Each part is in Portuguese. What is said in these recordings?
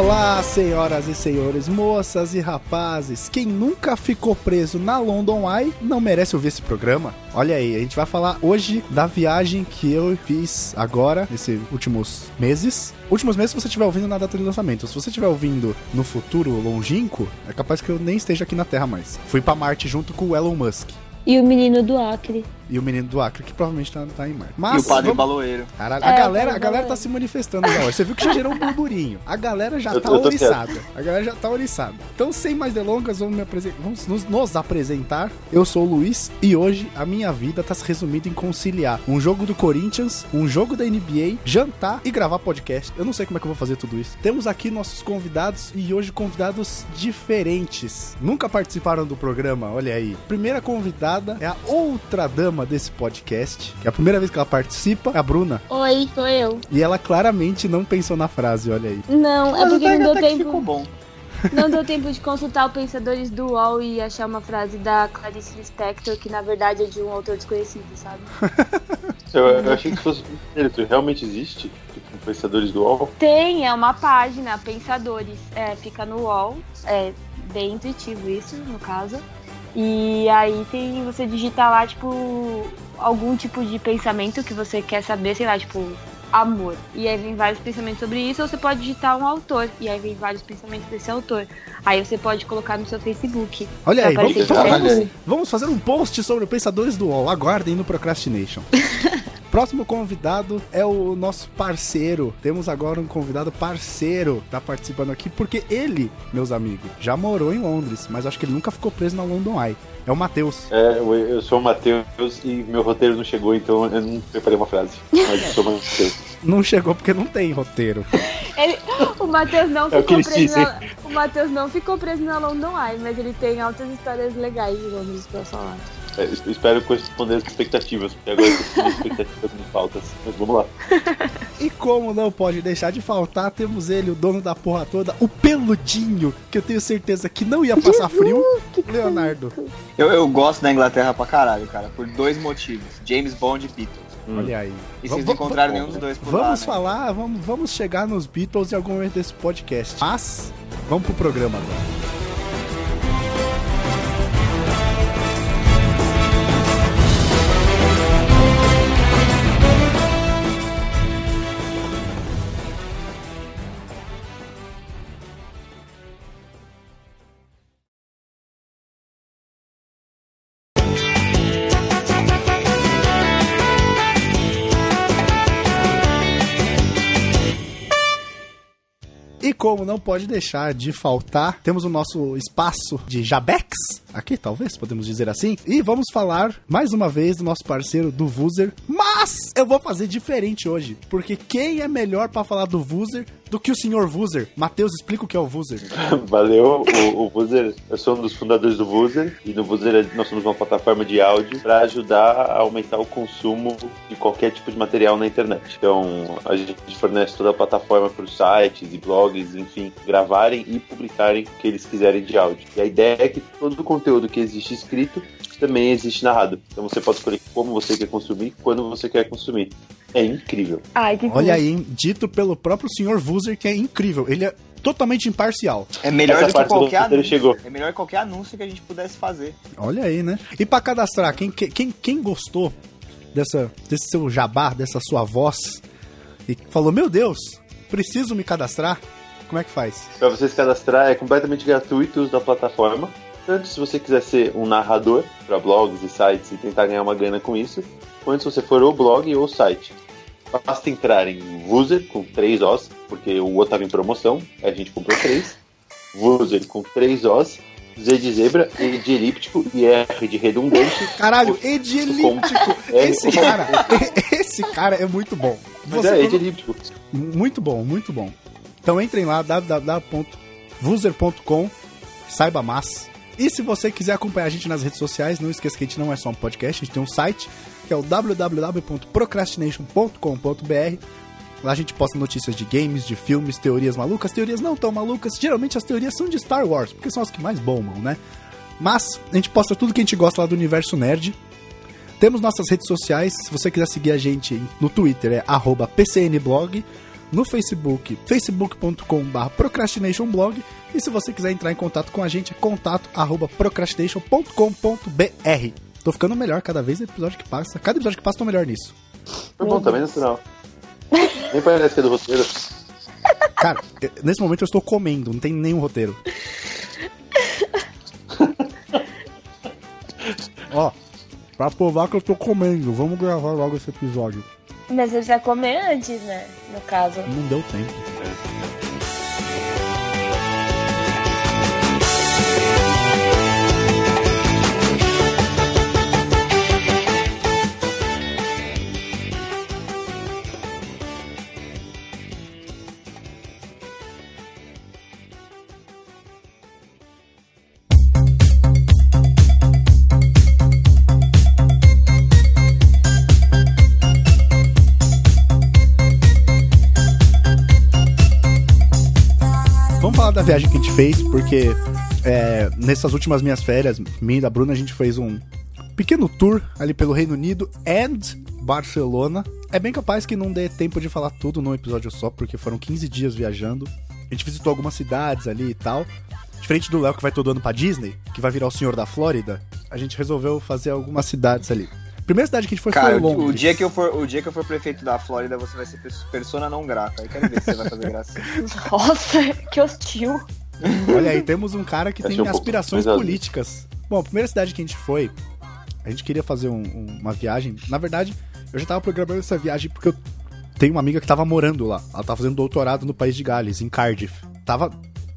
Olá, senhoras e senhores, moças e rapazes. Quem nunca ficou preso na London Eye não merece ouvir esse programa. Olha aí, a gente vai falar hoje da viagem que eu fiz agora, nesses últimos meses. Últimos meses se você estiver ouvindo na data de lançamento. Se você estiver ouvindo no futuro longínquo, é capaz que eu nem esteja aqui na Terra mais. Fui para Marte junto com o Elon Musk. E o menino do Acre. E o menino do Acre, que provavelmente tá, tá em Marte. e o padre vamos... baloeiro. Caralho, a, É, galera, o a galera tá se manifestando já. Você viu que já gerou um burburinho. A galera já Eu tá tô- eu tô oriçada. A galera já tá oriçada. Então, sem mais delongas, vamos, me apresen- vamos nos, nos apresentar. Eu sou o Luiz e hoje a minha vida tá se resumindo em conciliar um jogo do Corinthians, um jogo da NBA, jantar e gravar podcast. Eu não sei como é que eu vou fazer tudo isso. Temos aqui nossos convidados e hoje convidados diferentes. Nunca participaram do programa, olha aí. Primeira convidada é a outra dama desse podcast, que é a primeira vez que ela participa, é a Bruna. Oi, sou eu. E ela claramente não pensou na frase, olha aí. Não, é porque não deu que ficou tempo. bom. Não deu tempo de consultar o Pensadores do UOL e achar uma frase da Clarice Lispector, que na verdade é de um autor desconhecido, sabe? Eu, eu achei que fosse isso realmente existe, tipo, Pensadores do UOL. Tem, é uma página, Pensadores. É, fica no UOL. É bem intuitivo isso, no caso. E aí tem, você digita lá, tipo, algum tipo de pensamento que você quer saber, sei lá, tipo, amor. E aí vem vários pensamentos sobre isso, ou você pode digitar um autor. E aí vem vários pensamentos desse autor. Aí você pode colocar no seu Facebook. Olha aí, vamos, vamos- vamos- vamos fazer um post sobre o Pensadores do UOL. Aguardem no Procrastination. Próximo convidado é o nosso parceiro. Temos agora um convidado parceiro tá participando aqui, porque ele, meus amigos, já morou em Londres, mas acho que ele nunca ficou preso na London Eye. É o Matheus. É, eu, sou o Matheus e meu roteiro não chegou, então eu não preparei uma frase. Mas eu sou o Matheus. Não chegou porque não tem roteiro. Ele- o Matheus não É na, O Matheus não ficou preso na London Eye, mas ele tem altas histórias legais de Londres pra falar. É, eu espero corresponder às expectativas, porque agora eu expectativas muito altas. Mas vamos lá. E como não pode deixar de faltar, temos ele, o dono da porra toda, o peludinho, que eu tenho certeza que não ia passar frio, Leonardo. Eu, eu gosto da Inglaterra pra caralho, cara, por dois motivos. James Bond e Beatles. Olha aí. E Vamos- vocês não encontraram nenhum dos dois por lá, Vamos né? falar, vamos, vamos chegar nos Beatles em algum momento desse podcast. Mas, vamos pro programa agora. Como não pode deixar de faltar, temos o nosso espaço de Jabex, aqui talvez, podemos dizer assim. E vamos falar mais uma vez do nosso parceiro do Vuser. Mas eu vou fazer diferente hoje, porque quem é melhor pra falar do Vuser do que o senhor Vuser? Matheus, explica o que é o Vuser. Valeu, o, o Vuzer, eu sou um dos fundadores do Vuzer, e no Vuzer nós somos uma plataforma de áudio para ajudar a aumentar o consumo de qualquer tipo de material na internet. Então, a gente fornece toda a plataforma para os sites e blogs, enfim, gravarem e publicarem o que eles quiserem de áudio. E a ideia é que todo o conteúdo que existe escrito também existe narrado. Então você pode escolher como você quer consumir, quando você quer consumir. É incrível. Ai, que Olha aí, hein? dito pelo próprio senhor Vuser, que é incrível. Ele é totalmente imparcial. É melhor Essa do que do qualquer roteiro anúncio. chegou. É melhor que qualquer anúncio que a gente pudesse fazer. Olha aí, né? E pra cadastrar, quem, quem, quem gostou dessa, desse seu jabá, dessa sua voz, e falou, meu Deus, preciso me cadastrar, como é que faz? Para você se cadastrar é completamente gratuito o uso da plataforma. Tanto se você quiser ser um narrador para blogs e sites e tentar ganhar uma grana com isso, quanto se você for o blog ou o site. Basta entrar em Vuser com três Os, porque o outro estava em promoção, a gente comprou três. Vuser com três Os, Z de zebra, E de elíptico e R de redundante. Caralho, edilíptico! É, Esse cara, esse cara é muito bom. Você- é, E de elíptico. Muito bom, muito bom. Então entrem lá, www.vuser.com, saiba mais. E se você quiser acompanhar a gente nas redes sociais, não esqueça que a gente não é só um podcast, a gente tem um site, que é o www.procrastination.com.br. Lá a gente posta notícias de games, de filmes, teorias malucas, teorias não tão malucas. Geralmente as teorias são de Star Wars, porque são as que mais bombam, né? Mas a gente posta tudo que a gente gosta lá do universo nerd. Temos nossas redes sociais, se você quiser seguir a gente no Twitter é PCNblog, no Facebook, facebook.com.br procrastinationblog. E se você quiser entrar em contato com a gente, é contato arroba procrastination.com.br. Tô ficando melhor cada vez episódio que passa. Cada episódio que passa, tô melhor nisso. Foi bom, também natural. Nem parece que é do roteiro. Cara, eu- nesse momento eu estou comendo, não tem nenhum roteiro. Ó, pra provar que eu tô comendo, vamos gravar logo esse episódio. Mas você precisa comer antes, né? No caso. Não deu tempo. Vamos viagem que a gente fez, porque é, nessas últimas minhas férias, minha e da Bruna, a gente fez um pequeno tour ali pelo Reino Unido and Barcelona. É bem capaz que não dê tempo de falar tudo num episódio só, porque foram 15 dias viajando. A gente visitou algumas cidades ali e tal. Diferente do Léo que vai todo ano pra Disney, que vai virar o senhor da Flórida, a gente resolveu fazer algumas cidades ali. Primeira cidade que a gente foi Cara, foi o, Londres. o dia que eu for, o dia que eu for prefeito da Flórida, você vai ser pers- persona não grata. Aí quero ver se você vai fazer graça. Nossa, que hostil. Olha aí, temos um cara que Achei tem um pouco aspirações pesado. políticas. Bom, a primeira cidade que a gente foi, a gente queria fazer um- um- uma viagem. Na verdade, eu já tava programando essa viagem porque eu tenho uma amiga que tava morando lá. Ela tava fazendo doutorado no país de Gales, em Cardiff. Tava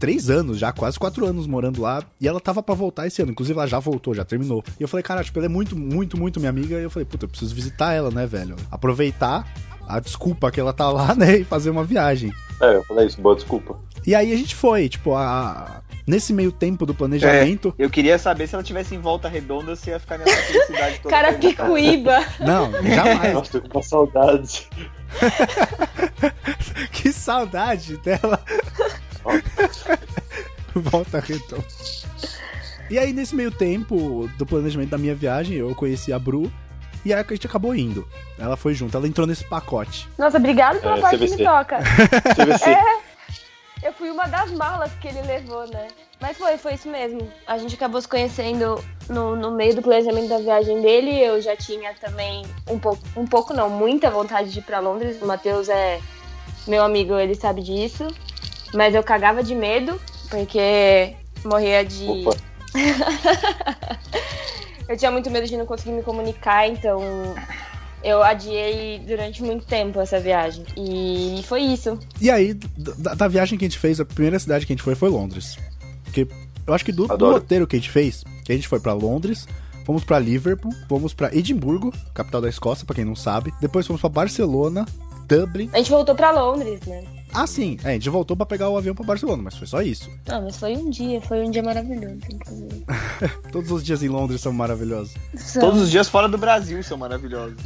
três anos já, quase quatro anos morando lá. E ela tava pra voltar esse ano. Inclusive, ela já voltou, já terminou. E eu falei, cara, tipo, ela é muito, muito, muito minha amiga. E eu falei, puta, eu preciso visitar ela, né, velho? Aproveitar a desculpa que ela tá lá, né, e fazer uma viagem. É, eu falei isso, boa desculpa. E aí a gente foi, tipo, a... nesse meio tempo do planejamento. Eu queria saber se ela tivesse em volta redonda, se ia ficar nessa felicidade toda. Cara picuíba. Não, jamais. Nossa, tô com uma saudade. que saudade dela. Volta redonda. E aí, nesse meio tempo do planejamento da minha viagem, eu conheci a Bru. E aí a gente acabou indo. Ela foi junto, ela entrou nesse pacote. Nossa, obrigado pela É, parte que me toca. CVC. Eu fui uma das malas que ele levou, né? Mas foi, foi isso mesmo. A gente acabou se conhecendo no, no meio do planejamento da viagem dele. Eu já tinha também um pouco, um pouco não, muita vontade de ir pra Londres. O Matheus é meu amigo, ele sabe disso. Mas eu cagava de medo, porque morria de. Opa. eu tinha muito medo de não conseguir me comunicar, então eu adiei durante muito tempo essa viagem. E foi isso. E aí, da, da viagem que a gente fez, a primeira cidade que a gente foi foi Londres. Porque eu acho que do, do roteiro que a gente fez, que a gente foi pra Londres, fomos pra Liverpool, fomos pra Edimburgo, capital da Escócia, pra quem não sabe. Depois fomos pra Barcelona, Dublin. A gente voltou pra Londres, né? Ah, sim, é, a gente voltou pra pegar o avião pra Barcelona, mas foi só isso. Ah, mas foi um dia, foi um dia maravilhoso, inclusive. Todos os dias em Londres são maravilhosos. Todos os dias fora do Brasil são maravilhosos.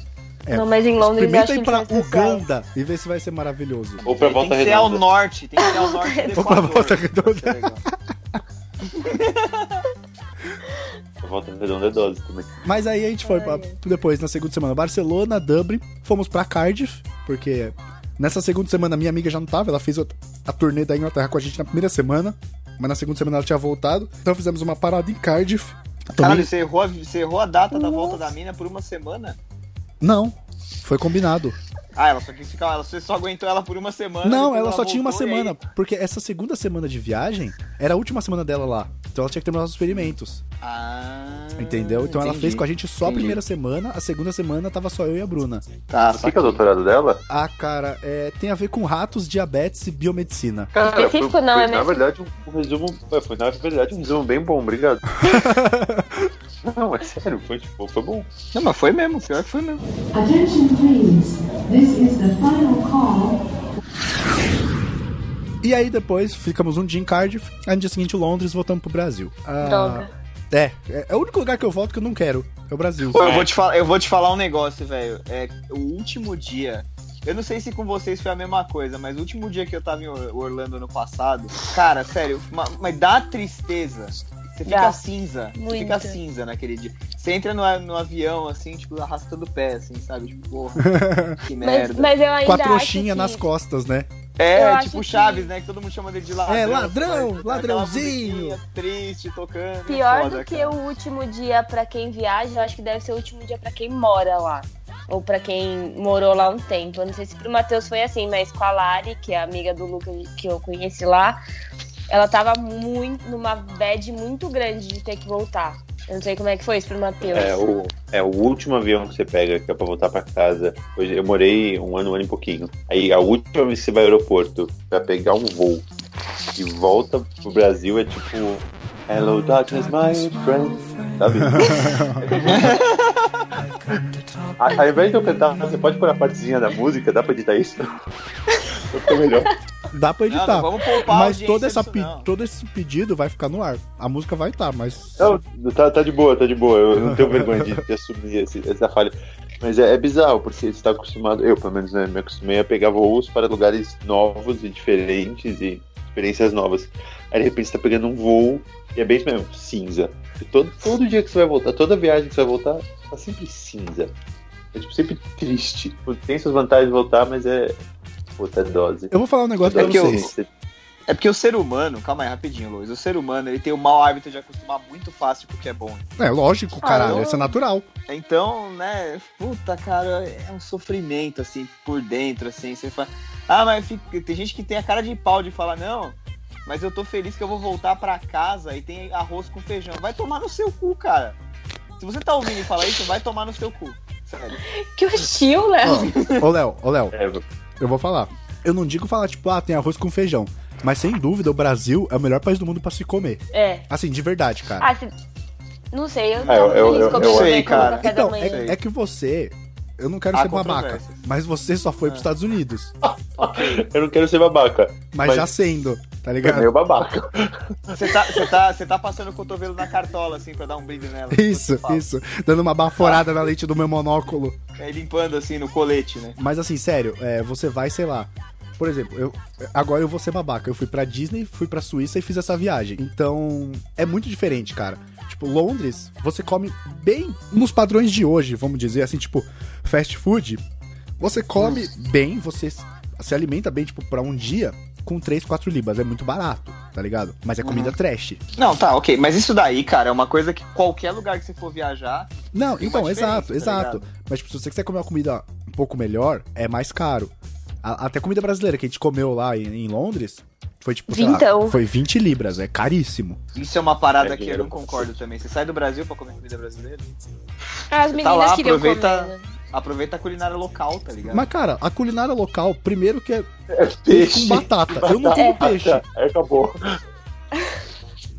É, Não, mas em Londres Experimenta ir pra. Uganda e ver se vai ser maravilhoso. Ou pra tem volta que ser ao redonda. norte, tem que ser ao norte do Ou pra. Volta Redonda. Volta redonda é dose também. Mas aí a gente foi pra, depois, na segunda semana, Barcelona, Dublin, fomos pra Cardiff, porque nessa segunda semana minha amiga já não tava, ela fez a, a turnê da Inglaterra com a gente na primeira semana, mas na segunda semana ela tinha voltado, então fizemos uma parada em Cardiff. Caralho, Também, você errou, a, você errou a data da volta da mina por uma semana? não, foi combinado. Ah, ela só quis ficar. Ela, você só aguentou ela por uma semana. Não, depois ela só tinha uma semana, porque essa segunda semana de viagem era a última semana dela lá, então ela tinha que terminar os experimentos. Ah. Entendeu? Então ela entendi. fez com a gente só a Entendi. primeira semana, a segunda semana tava só eu e a Bruna. Tá, O que, que é o doutorado dela? Ah, cara, é, tem a ver com ratos, diabetes e biomedicina. Cara, foi, Específico não, foi, é na mesmo? verdade um, um resumo. é, Foi na verdade um resumo bem bom, obrigado. Não, é sério, foi, tipo, foi bom. Não, mas foi mesmo, pior que foi mesmo. Attention please. This is the final call E aí depois ficamos um dia em Cardiff, aí no dia seguinte Londres, voltamos pro Brasil. Ah, Droga. É, é, é o único lugar que eu volto que eu não quero, é o Brasil. Pô, eu vou te falar, eu vou te falar um negócio, velho. É o último dia. Eu não sei se com vocês foi a mesma coisa, mas o último dia que eu tava em Or- Orlando ano passado, cara, sério, ma- mas dá tristeza. Você fica Dá. cinza. Você Muito. fica cinza naquele dia. Você entra no, no avião, assim, tipo, arrastando o pé, assim, sabe? Tipo, porra, que Mas, merda. mas eu ainda Com a trouxinha que... nas costas, né? É, Eu tipo que- Chaves, né? Que todo mundo chama dele de ladrão. É, ladrão, aquela ladrãozinho. Triste, tocando. Pior foda, do que cara. o último dia pra quem viaja, eu acho que deve ser o último dia pra quem mora lá. Ou pra quem morou lá um tempo. Eu não sei se pro Matheus foi assim, mas com a Lari, que é a amiga do Lucas que eu conheci lá, ela tava muito numa bad muito grande de ter que voltar. Eu não sei como é que foi isso pro Matheus. É o, é o último avião que você pega, que é pra voltar pra casa. Hoje eu morei um ano, um ano e pouquinho. Aí a última vez que você vai ao aeroporto pra pegar um voo e volta pro Brasil é tipo. Hello, darkness, my friend. Sabe? Ao invés de eu cantar, você pode pôr a partezinha da música? Dá pra editar isso? Ficou melhor. Dá pra Não, editar. não vamos poupar mas toda essa pe- não. todo esse pedido vai ficar no ar. A música vai estar, mas. Não, tá, tá de boa, tá de boa. Eu não tenho vergonha de, de assumir esse- essa falha. Mas é, é bizarro, porque você está acostumado, eu pelo menos né, me acostumei a pegar voos para lugares novos e diferentes e experiências novas. Aí de repente você tá pegando um voo e é bem isso mesmo, cinza. E todo, todo dia que você vai voltar, toda viagem que você vai voltar, tá sempre cinza. É tipo, sempre triste. Tem suas vantagens de voltar, mas é. Puta dose. Eu vou falar um negócio pra É que eu- vocês. É porque o ser humano, calma aí, rapidinho, Luiz. O ser humano, ele tem o mau hábito de acostumar muito fácil com o que é bom. É lógico, caralho. eu- Isso é natural. Então, né, puta, cara, é um sofrimento, assim, por dentro, assim. Você fala, ah, mas fica- tem gente que tem a cara de pau de falar, não, mas eu tô feliz que eu vou voltar pra casa e tem arroz com feijão. Vai tomar no seu cu, cara. Se você tá ouvindo falar isso, vai tomar no seu cu. Sério. Que hostil, Léo. Ô, Léo, ô, Léo, É, eu vou falar. Eu não digo falar, tipo, ah, tem arroz com feijão. Mas sem dúvida, o Brasil é o melhor país do mundo pra se comer. É. Assim, de verdade, cara. Ah, se... Não sei, eu Ah, não eu- eu- feliz eu- eu o sei, cara. Então, manhã. é, é que você. Eu não quero Há ser babaca, mas você só foi pros Estados Unidos. eu não quero ser babaca. Mas, Mas- já sendo, tá É ligado? meio babaca. Você tá, você, tá, você tá passando o cotovelo na cartola, assim, pra dar um brilho nela. Isso, isso. Dando uma baforada na lente do meu monóculo. Aí limpando, assim, no colete, né? Mas assim, sério, é, você vai, sei lá. Por exemplo, eu, agora eu vou ser babaca. Eu fui pra Disney, fui pra Suíça e fiz essa viagem. Então, é muito diferente, cara. Tipo, Londres, você come bem nos padrões de hoje, vamos dizer assim, tipo, fast food. Você come bem, você se alimenta bem, tipo, pra um dia com 3, 4 libras. É muito barato, tá ligado? Mas é comida trash. Não, tá, ok. Mas isso daí, cara, é uma coisa que qualquer lugar que você for viajar. Não, então, exato, tá exato. Mas, tipo, se você quiser comer uma comida um pouco melhor, é mais caro. A- até comida brasileira que a gente comeu lá em, em Londres foi tipo, lá, Vintão. foi 20 libras, é caríssimo. Isso é uma parada É que eu não concordo também. Você sai do Brasil pra comer comida brasileira? Ah, As Você meninas tá lá, queriam aproveita- comer, né? Aproveita a culinária local, tá ligado? Mas, cara, a culinária local, primeiro que é peixe Peixe. com batata. Eu não como peixe. Aí acabou.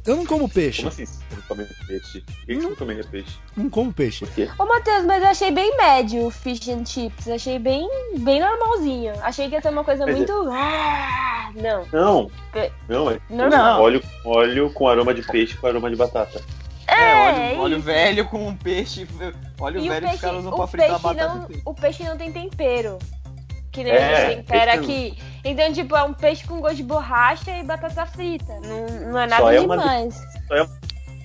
Eu não como peixe. Como assim você não come peixe? Por que que você não comeria peixe? Não como peixe. Por quê? Ô, Matheus, mas eu achei bem médio o fish and chips. Achei bem, bem normalzinho. Achei que ia ser uma coisa Mas é- muito. Ah, não. Não. Pe- Não, é Normal. óleo, óleo com aroma de peixe com aroma de batata. É, É, óleo, óleo isso. velho com um peixe. Óleo E o velho que peixe, os caras usam o, pra fritar peixe batata. não, o peixe não tem tempero. Que nem É, a gente tempera aqui. Então, tipo, é um peixe com gosto de borracha e batata frita. Não, não é Só nada é uma demais.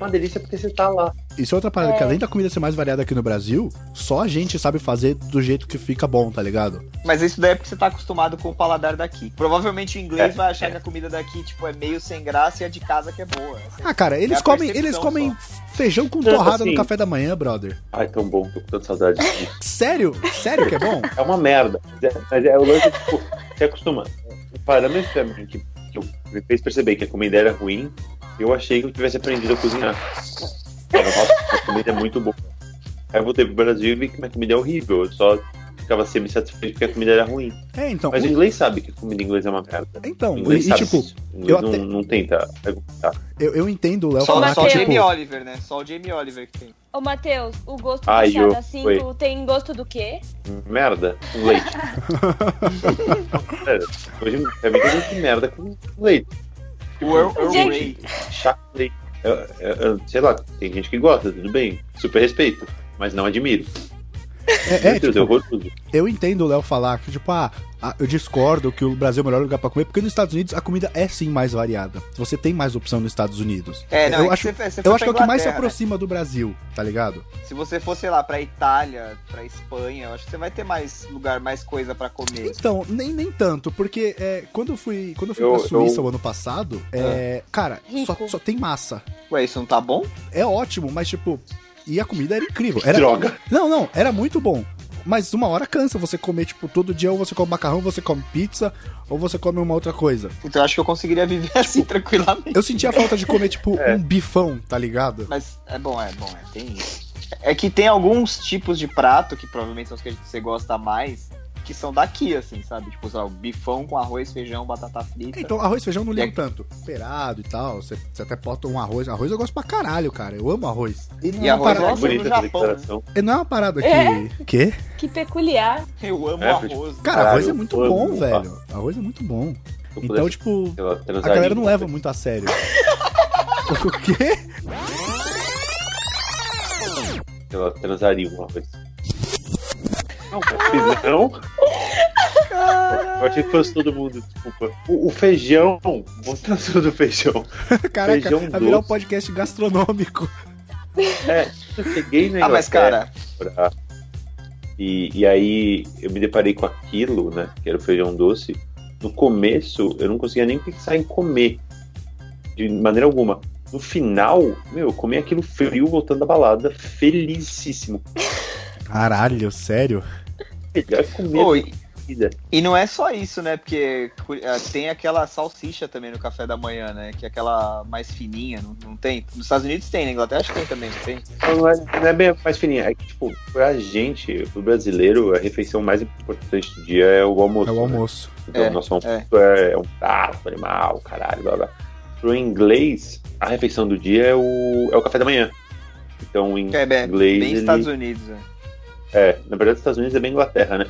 Uma delícia porque você tá lá. Isso é outra parada, É. que além da comida ser mais variada aqui no Brasil, só a gente sabe fazer do jeito que fica bom, tá ligado? Mas isso daí é porque você tá acostumado com o paladar daqui. Provavelmente o inglês É, vai achar é. que a comida daqui, tipo, é meio sem graça e a de casa que é boa. Assim, Ah, cara, eles É comem, eles comem feijão com torrada no assim- café da manhã, brother. Ai, tão bom, tô com tanta saudade disso. Sério? Sério que é bom? É uma merda. Mas é, é o lance, tipo, você acostuma. O parâmetro que, que me fez perceber que a comida era ruim, eu achei que eu tivesse aprendido a cozinhar. Falava, nossa, a comida é muito boa. Aí eu voltei pro Brasil e vi que minha comida é horrível. Eu só ficava semi-satisfeito porque a comida era ruim. É, então. Mas o inglês sabe que a comida inglesa é uma merda. Então, O inglês e, sabe tipo, disso. O inglês eu não, até- não tenta perguntar. eu, eu entendo o Léo Só, falar só que, o tipo, Jamie Oliver, né? Só o Jamie Oliver que tem. Ô, Matheus, o gosto Ai, do chá eu- da cinco tem gosto do quê? Merda leite. é, hoje gosto de merda com leite. O Earl, Earl. Grey. Chá sei lá, tem gente que gosta, tudo bem. Super respeito, mas não admiro. É, é, Deus, tipo, é horroroso. eu entendo o Léo falar que, tipo, ah, ah, eu discordo que o Brasil é o melhor lugar pra comer, porque nos Estados Unidos a comida é sim mais variada. Você tem mais opção nos Estados Unidos. É, não, eu é que acho, você- você eu acho que é o que mais se né? aproxima do Brasil, tá ligado? Se você for, sei lá, pra Itália, pra Espanha, eu acho que você vai ter mais lugar, mais coisa pra comer. Então, nem, nem tanto, porque é, quando eu fui, quando eu fui Eu- pra Suíça eu- o ano passado, é, cara, só, só tem massa. Ué, isso não tá bom? É ótimo, mas tipo, e a comida era incrível. Era, Droga. Não, não, era muito bom. Mas uma hora cansa você comer, tipo, todo dia ou você come macarrão, ou você come pizza, ou você come uma outra coisa. Então eu acho que eu conseguiria viver assim tranquilamente. Eu sentia falta de comer, tipo, É. um bifão, tá ligado? Mas é bom, é bom, é, tem isso. É que tem alguns tipos de prato, que provavelmente são os que você gosta mais, que são daqui, assim, sabe? Tipo, sei lá, o bifão com arroz, feijão, batata frita. Então, arroz e feijão não ligo É. tanto. Temperado e tal, você, até bota um arroz. Arroz eu gosto pra caralho, cara. Eu amo arroz. E não E é uma arroz parada, é É bonita no essa Japão, né? declaração. e não é uma parada que... É? Quê? Que peculiar. Eu amo É, arroz. Cara, Caralho, arroz é muito eu bom, amo, velho. Arroz é muito bom. Eu Então, tipo, a galera não leva muito a sério. o quê? Lá, transaria uma vez. Não, não. Eu achei que fosse todo mundo, desculpa. O, o feijão, voltando do feijão. Caraca, Feijão vai virar um doce. podcast gastronômico. É, eu cheguei na Ah, mas cara, pra- E, e aí eu me deparei com aquilo, né? Que era o feijão doce. No começo, eu não conseguia nem pensar em comer. De maneira alguma. No final, meu, eu comi aquilo frio voltando da balada, felicíssimo. Caralho, sério? Ô, da e-. E não é só isso, né? Porque eh, tem aquela salsicha também no café da manhã, né? Que é aquela mais fininha, não, não tem? Nos Estados Unidos tem, na Inglaterra acho que tem também, não tem? Não, é, não é bem mais fininha. É que, tipo, pra gente, pro brasileiro, a refeição mais importante do dia é o almoço. É o né? almoço. Então, É, nosso almoço é. é um prato animal, caralho, blá blá. Pro inglês, a refeição do dia é o, é o café da manhã. Então, em É bem, inglês. bem ele- Estados Unidos, né? É, na verdade, os Estados Unidos é bem Inglaterra, né?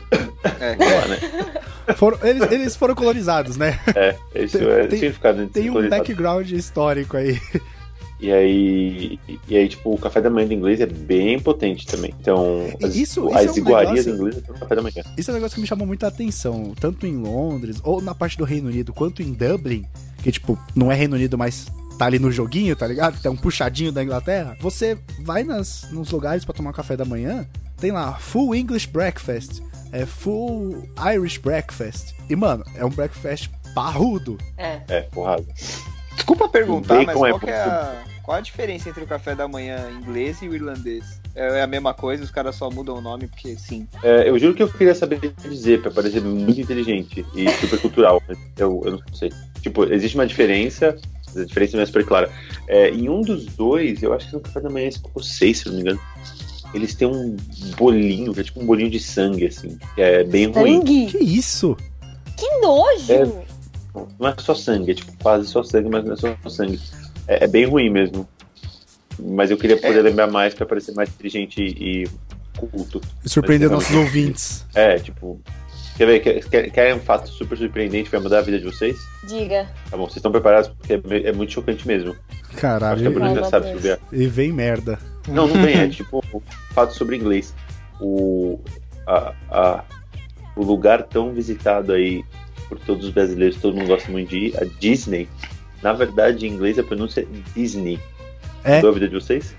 É. Lá, né? Foram- eles, eles foram colonizados, né? É, isso Tem- é tem- significado. Tem um colonizado. background histórico aí. E aí, e aí, tipo, o café da manhã do inglês é bem potente também. Então, as, Isso- isso as é um iguarias negócio- do inglês é o café da manhã. Isso é um negócio que me chamou muita atenção, tanto em Londres, ou na parte do Reino Unido, quanto em Dublin, que, tipo, não é Reino Unido, mas tá ali no joguinho, tá ligado? Tem um puxadinho da Inglaterra. Você vai nas, nos lugares pra tomar café da manhã, tem lá, full English breakfast, é full Irish breakfast. E, mano, é um breakfast parrudo. É. É, porrada. Desculpa perguntar, mas é qual, que é a, qual a diferença entre o café da manhã inglês e o irlandês? É é a mesma coisa, os caras só mudam o nome porque sim. É, eu juro que eu queria saber dizer, pra parecer muito inteligente e super cultural, mas eu, eu não sei. Tipo, existe uma diferença, a diferença não é super clara. É, em um dos dois, eu acho que no café da manhã escocês, se não me engano, eles têm um bolinho, que é tipo um bolinho de sangue, assim, que é bem ruim. Sangue? Que isso? Que nojo! Não é só sangue, é tipo quase só sangue, mas não é só sangue. É, é bem ruim mesmo. Mas eu queria poder É. lembrar mais pra parecer mais inteligente e culto. Surpreender Mas- nossos ouvintes. É, tipo. Quer ver? Quer, quer, quer um fato super surpreendente que vai mudar a vida de vocês? Diga. Tá bom, vocês estão preparados porque é, é muito chocante mesmo. Acho que a Caralho, Bruna já sabe sobre e vem merda. Não, não vem, é tipo um fato sobre inglês. O, a, a, o lugar tão visitado aí por todos os brasileiros, todo mundo gosta muito de ir, a Disney. Na verdade, em inglês a pronúncia é Disney. É? Mudou a vida de vocês?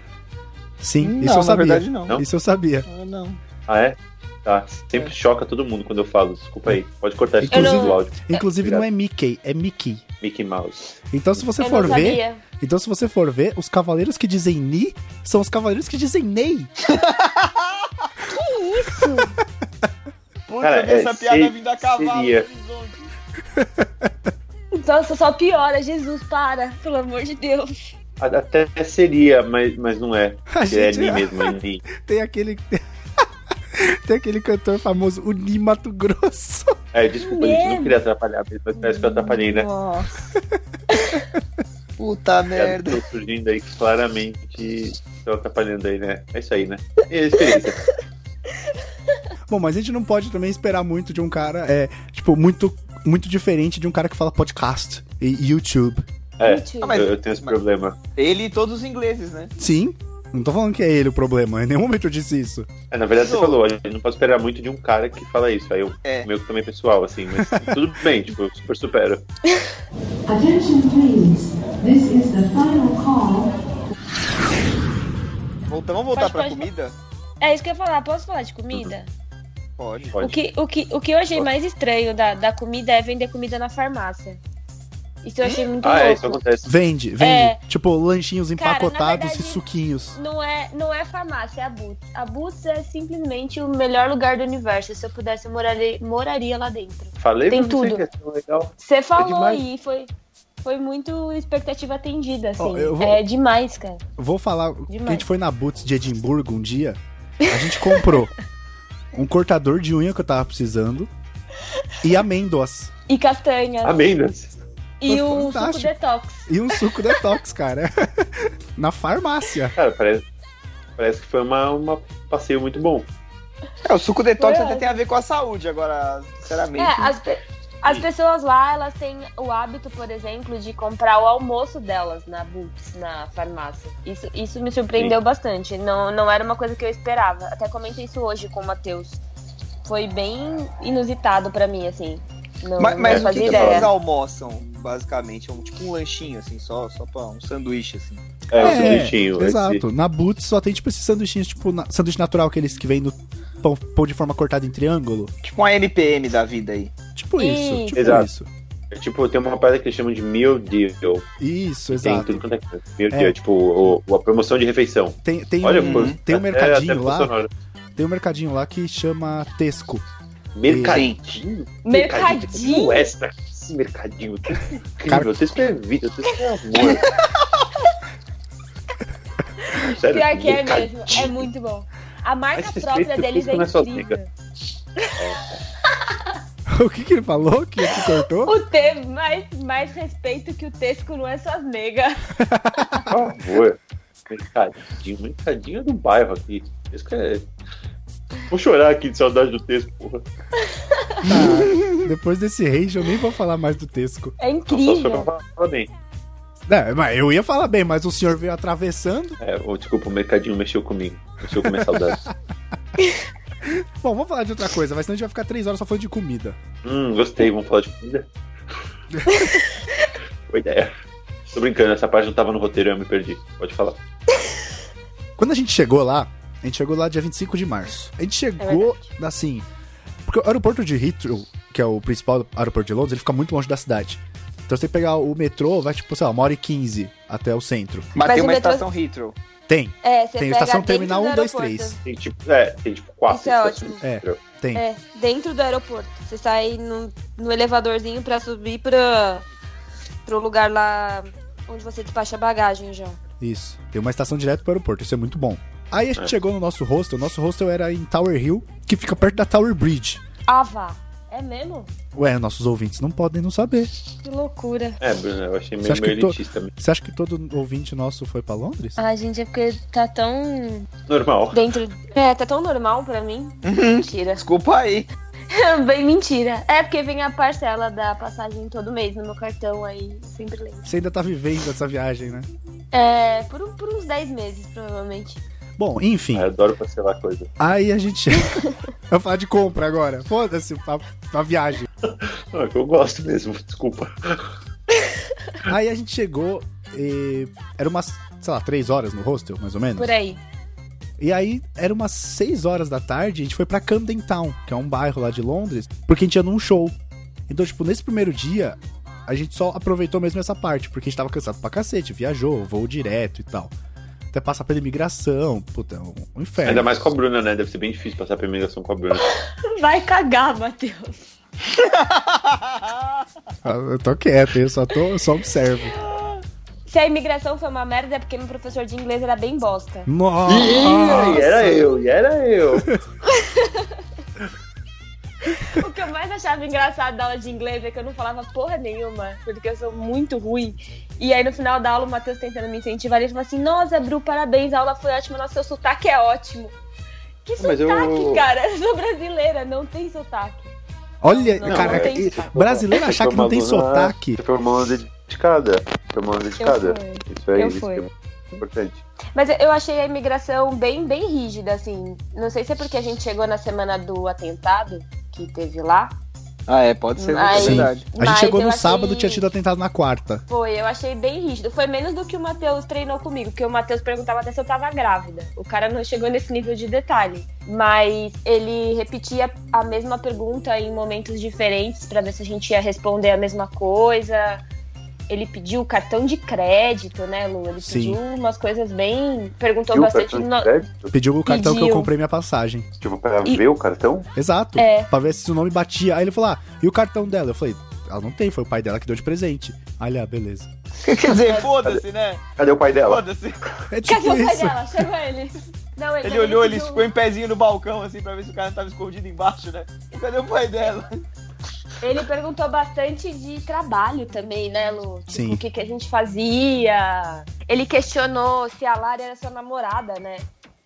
Sim, não, isso eu na sabia. verdade não. Não? Isso eu sabia. Ah, não. Ah, é? Tá. Sempre choca todo mundo quando eu falo. Desculpa aí. Pode cortar isso Inclusive- do áudio. Inclusive Obrigado. não é Mickey, é Mickey. Mickey Mouse. Então se você eu for não ver, sabia. então se você for ver, os cavaleiros que dizem Ni são os cavaleiros que dizem Ney. Puta, Cara, vi essa é, piada se- vindo a cavalo seria-. Nossa, só piora. Jesus, para. Pelo amor de Deus. Até seria, mas, mas não é. A É gente Ni mesmo, é Ni. tem aquele tem aquele cantor famoso, o Ni Mato Grosso. É, desculpa, gente, não queria atrapalhar, mas parece que eu atrapalhei, né? Nossa. Puta merda. estão surgindo aí que claramente estão atrapalhando aí, né? É isso aí, né? E a experiência. Bom, mas a gente não pode também esperar muito de um cara, é, tipo, muito muito diferente de um cara que fala podcast e YouTube. É, Mentira. Ah, mas- eu, eu tenho esse problema. Ele e todos os ingleses, né? Sim, Não tô falando que é ele o problema, em nenhum momento eu disse isso. É, na verdade, você falou, a gente não pode esperar muito de um cara que fala isso. Aí eu, É. meio que também pessoal, assim, mas tudo bem, tipo, eu super supero. Attention please. This is the final call Volta- vamos voltar Pode- pra pode- comida? É isso que eu ia falar. Posso falar de comida? Pode. Pode. O que, o, que, o que eu achei mais estranho da, da comida é vender comida na farmácia. Isso eu achei muito Ah, é, louco. isso acontece. Vende, vende. É. Tipo, lanchinhos Cara, empacotados verdade- e suquinhos. Não é, não é farmácia, é a Boots. A Boots é simplesmente o melhor lugar do universo. Se eu pudesse, eu moraria, moraria lá dentro. Falei Tem você tudo. é. Você falou demais. aí, foi, foi muito expectativa atendida, assim. Eu vou- É demais, cara. Vou falar que a Demais. gente foi na Boots de Edimburgo um dia. A gente comprou um cortador de unha que eu tava precisando e amêndoas. E castanha. Amêndoas. E o suco fantástico. detox. E um suco detox, cara. na farmácia. Cara, parece, parece que foi uma, uma passeio muito bom. É, o suco detox Foi até tem a ver com a saúde, agora, sinceramente. É, as, pe- as pessoas lá, elas têm o hábito, por exemplo, de comprar o almoço delas na Boots, na farmácia. Isso, isso me surpreendeu bastante. Não, não era uma coisa que eu esperava. Até comentei isso hoje com o Matheus. Foi bem inusitado pra mim, assim. Não, Mas, mas não o que, que ideia. eles almoçam, basicamente? É um, tipo um lanchinho, assim, só, só pra um sanduíche, assim. É, É, sanduichinho. esse- Exato. Na Boots só tem tipo esses sanduichinhos, tipo na- sanduíche natural, aqueles que vem no pão, pão de forma cortada em triângulo. Tipo uma NPM da vida aí. Tipo isso, Isso. tipo Exato. isso. É tipo, tem uma parada que eles chamam de meal deal. Isso, Tem exato. tudo quanto é. Meal É. deal, tipo, o- o- a promoção de refeição. Tem, tem, Olha, um, pô, tem um até- mercadinho até lá. Tem um mercadinho lá que chama Tesco. Mercadinho? Mercadinho? O extra. Esse mercadinho. Que incrível. Cara- Vocês têm vida, vocês têm amor. Sério, Pior que é mercadinho. mesmo, é muito bom. A marca vocês própria deles é é incrível. o que, que ele falou? Que, que cortou? O T, mais, mais respeito que o Tesco não é suas negas. Por favor. Mercadinho. Mercadinho do bairro aqui. Isso que é. Vou chorar aqui de saudade do texto, porra. Ah, depois desse rage eu nem vou falar mais do Tesco. É Só incrível. pra falar bem. É, mas eu ia falar bem, mas o senhor veio atravessando. É, oh, desculpa, o mercadinho mexeu comigo. Mexeu com minha saudade. Bom, vamos falar de outra coisa, mas senão a gente vai ficar três horas só falando de comida. hum, gostei, vamos falar de comida. Boa ideia. Tô brincando, essa parte não tava no roteiro, eu me perdi. Pode falar. Quando a gente chegou lá, a gente chegou lá dia 25 de março. A gente chegou, assim. Porque o aeroporto de Heathrow, que é o principal aeroporto de Londres, ele fica muito longe da cidade. Então você tem que pegar o metrô, vai tipo, sei lá, uma hora e quinze até o centro. Mas, Mas tem uma metrô- estação Heathrow. Tem, É, você tem pega estação terminal do 1, 2, aeroporto. 3. Tem tipo, é, tem tipo quatro Isso é estações. ótimo. É. Tem. É, dentro do aeroporto. Você sai no, no elevadorzinho pra subir pra, pro lugar lá onde você despacha a bagagem já. Isso. Tem uma estação direto pro aeroporto, isso é muito bom. Aí a gente É. chegou no nosso hostel, nosso hostel era em Tower Hill, que fica perto da Tower Bridge. Ah, vá. É mesmo? Ué, nossos ouvintes não podem não saber. Que loucura. É, Bruno, eu achei meio, meio to- elitista mesmo. Você acha que todo ouvinte nosso foi pra Londres? Ah, gente, é porque tá tão Normal. dentro... É, tá tão normal pra mim. Uhum. Mentira. Desculpa aí. Bem mentira. É porque vem a parcela da passagem todo mês no meu cartão aí. Sempre lembro. Você ainda tá vivendo essa viagem, né? É, por, por uns 10 meses, provavelmente. Bom, enfim. Eu adoro parcelar coisa. Aí a gente. Eu vou falar de compra agora. Foda-se, a, a viagem. Não, é que eu gosto mesmo, desculpa. Aí a gente chegou e. Era umas, sei lá, três horas no hostel, mais ou menos. Por aí. E aí, era umas 6 horas da tarde, a gente foi pra Camden Town, que é um bairro lá de Londres, porque a gente ia num show. Então, tipo, nesse primeiro dia, a gente só aproveitou mesmo essa parte, porque a gente tava cansado pra cacete, viajou, voo direto e tal. Até passar pela imigração, puta, é um, um inferno. Ainda mais com a Bruna, né? Deve ser bem difícil passar pela imigração com a Bruna. Vai cagar, Matheus. Ah, Eu tô quieto, eu só, tô, eu só observo. Se a imigração foi uma merda, é porque meu professor de inglês era bem bosta. Nossa! e era eu, e era eu. O que eu mais achava engraçado da aula de inglês é que eu não falava porra nenhuma, porque eu sou muito ruim. E aí no final da aula o Matheus tentando me incentivar, ele falou assim: Nossa, Bru, parabéns, a aula foi ótima, nosso seu sotaque é ótimo. Que sotaque, eu- cara? Eu sou brasileira, não tem sotaque. Olha, Não, cara, não tem sotaque. brasileiro achar que não tem sotaque. Você foi uma aluna dedicada. Foi uma aluna dedicada. Isso aí. Eu isso fui. que- importante. Mas eu achei a imigração bem, bem rígida, assim. Não sei se é porque a gente chegou na semana do atentado que teve lá. Ah, é, pode ser, Ai, é Sim. verdade. A gente Mas chegou no achei- sábado, tinha tido atentado na quarta. Foi, eu achei bem rígido. Foi menos do que o Matheus treinou comigo, porque o Matheus perguntava até se eu tava grávida. O cara não chegou nesse nível de detalhe. Mas ele repetia a mesma pergunta em momentos diferentes pra ver se a gente ia responder a mesma coisa. Ele pediu cartão de crédito, né, Lu? Ele Sim. pediu umas coisas bem. Perguntou o bastante. cartão de no-? Pediu o cartão que eu Pediu. comprei minha passagem. Tipo, pra E- ver o cartão? Exato. É. Pra ver se o nome batia. Aí ele falou: ah, e o cartão dela? Eu falei, ela não tem, foi o pai dela que deu de presente. Aí ele, ah, beleza. Quer dizer, foda-se, né? Cadê o pai dela? Foda-se. É Cadê tipo o pai isso. dela? Chegou ele. Não, Ele olhou, ele pediu- ficou em pezinho no balcão, assim, pra ver se o cara tava escondido embaixo, né? Cadê o pai dela? Ele perguntou bastante de trabalho também, né, Lu? Tipo, Sim. o que, que a gente fazia. Ele questionou se a Lara era sua namorada, né?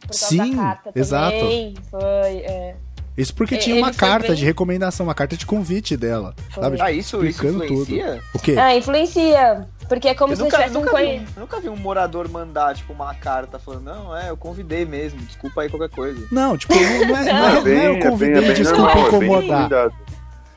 Por causa Sim, da carta exato. também. Foi, é. Isso porque tinha ele uma carta bem- de recomendação, uma carta de convite dela. Foi. Sabe? Ah, isso, isso influencia? O quê? Ah, influencia. Porque é como Eu se nunca, tivesse um nunca, vi um, nunca vi um morador mandar, tipo, uma carta falando, não, é, eu convidei mesmo, desculpa aí qualquer coisa. Não, tipo, não é, não é, não é, bem- eu é convidei, bem- é bem desculpa normal, é bem incomodar.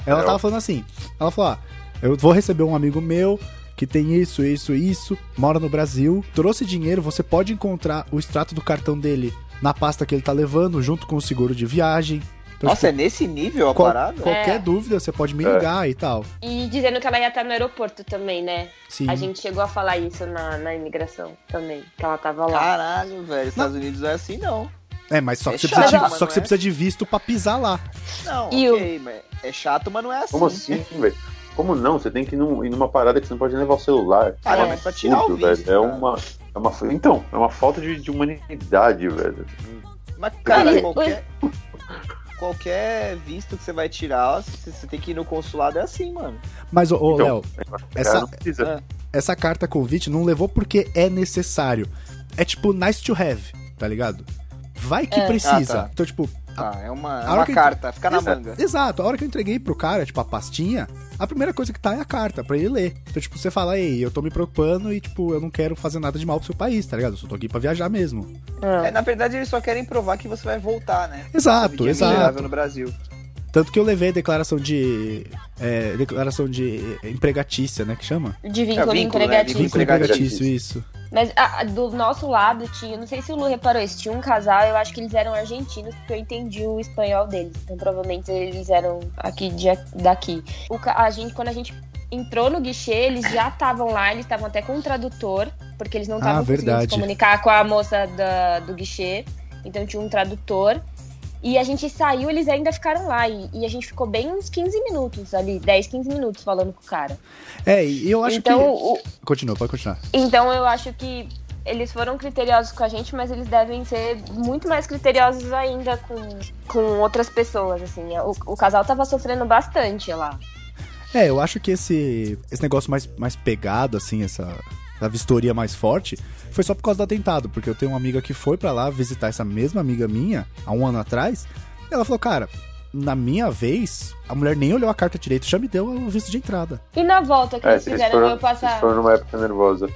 Ela É, tava falando assim, ela falou, ah, eu vou receber um amigo meu que tem isso, isso, isso, mora no Brasil, trouxe dinheiro, você pode encontrar o extrato do cartão dele na pasta que ele tá levando, junto com o seguro de viagem. Então, Nossa, é tipo, nesse nível a qual- parada? qualquer É. dúvida, você pode me É. ligar e tal. E dizendo que ela ia estar no aeroporto também, né? Sim. A gente chegou a falar isso na, na imigração também, que ela tava lá. Caralho, velho, Estados Unidos não é assim, não. É, mas só que, É você, chato, precisa de, mas só que você é? precisa de visto pra pisar lá. Não, E ok, mas é chato, mas não é assim. Como assim, velho? Como não? Você tem que ir, num- ir numa parada que você não pode nem levar o celular. Cara, É. mas pra tirar o visto, velho. É uma, é uma. Então, é uma falta de, de humanidade, velho. Mas, cara, qualquer, qualquer visto que você vai tirar, você você tem que ir no consulado, é assim, mano. Mas, ô, ô Então, Léo, Cara, essa, precisa. essa carta convite não levou porque é necessário. É tipo nice to have, tá ligado? Vai que É. precisa. Ah, tá. Então, tipo, Ah, é uma, é uma carta, fica na Exa- manga. Exato, a hora que eu entreguei pro cara, tipo, a pastinha, a primeira coisa que tá é a carta, pra ele ler. Então, tipo, você fala, ei, eu tô me preocupando e, tipo, eu não quero fazer nada de mal pro seu país, tá ligado? Eu só tô aqui pra viajar mesmo. Ah. É, na verdade, eles só querem provar que você vai voltar, né? Exato, exato. no Brasil. Tanto que eu levei a declaração de. é, declaração de empregatícia, né? Que chama? De É, vínculo vínculo, né? empregatício. Vínculo Vínculo empregatício. empregatício, isso. Mas a- a do nosso lado tinha, não sei se o Lu reparou isso, tinha um casal, eu acho que eles eram argentinos, porque eu entendi o espanhol deles. Então provavelmente eles eram aqui de, daqui. O, a gente, quando a gente entrou no guichê, eles já estavam lá, eles estavam até com um tradutor, porque eles não Ah, estavam conseguindo se comunicar com a moça da- do guichê. Então tinha um tradutor. E a gente saiu, eles ainda ficaram lá. E, e a gente ficou bem uns 15 minutos ali, 10, 15 minutos falando com o cara. É, e eu acho então, que. o, Continua, pode continuar. então eu acho que eles foram criteriosos com a gente, mas eles devem ser muito mais criteriosos ainda com, com outras pessoas, assim. O, o casal tava sofrendo bastante lá. É, eu acho que esse, esse negócio mais, mais pegado, assim, essa, essa vistoria mais forte, foi só por causa do atentado, porque eu tenho uma amiga que foi pra lá visitar essa mesma amiga minha, há um ano atrás, e ela falou, cara, na minha vez, a mulher nem olhou a carta direito, já me deu o visto de entrada. E na volta que É, eles fizeram foram, eu passar. foram numa época nervosa.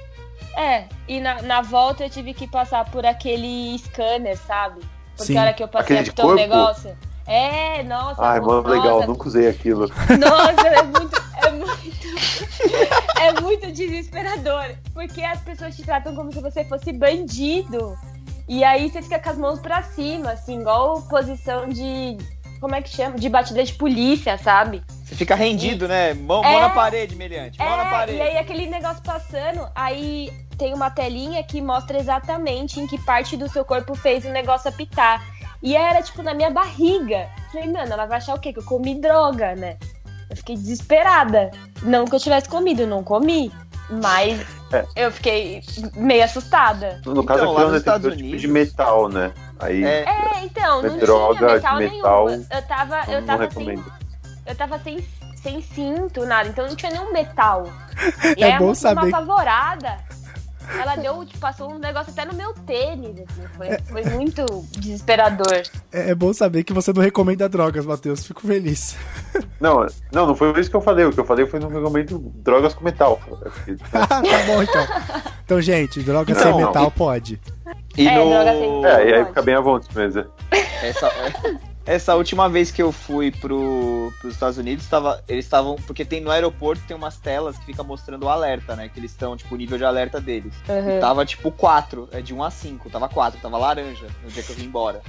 É, e na, na volta eu tive que passar por aquele scanner, sabe? Porque Sim. a hora que eu passei Aquele a o negócio. É, nossa. Ai, mano, nossa, legal, nunca usei aquilo. Nossa, é muito, é muito, é muito desesperador. Porque as pessoas te tratam como se você fosse bandido. E aí você fica com as mãos pra cima, assim, igual posição de. Como é que chama? De batida de polícia, sabe? Você fica rendido, né? Mão, É. mão na parede, meliante. Mão na É, parede. e aí aquele negócio passando, aí tem uma telinha que mostra exatamente em que parte do seu corpo fez o negócio apitar. E era, tipo, na minha barriga. Falei, mano, ela vai achar o quê? Que eu comi droga, né? Eu fiquei desesperada. Não que eu tivesse comido, eu não comi. Mas É. eu fiquei meio assustada. No caso Então, aqui lá é um nos Estados detector tipo Unidos- de metal, né? Aí É, É, então, É não droga tinha de metal, metal, nenhum. Eu tava, eu não tava sem eu tava sem, sem cinto, nada, então não tinha nenhum metal. E É aí bom deu saber- uma apavorada. Ela deu, tipo, passou um negócio até no meu tênis, assim, foi, foi muito desesperador. É, é bom saber que você não recomenda drogas, Matheus, fico feliz. Não, não, não foi isso que eu falei. O que eu falei foi no recomendo drogas com metal. tá bom, então. Então, gente, droga Não, sem não. metal pode. E É, no... droga sem- É, e aí fica bem à vontade mesmo. Essa, essa última vez que eu fui pro, pros Estados Unidos, tava, eles estavam. Porque tem no aeroporto tem umas telas que fica mostrando o alerta, né? Que eles estão, tipo, o nível de alerta deles. Uhum. Tava tipo 4, é de 1 a 5, tava 4, tava laranja no dia que eu vim embora.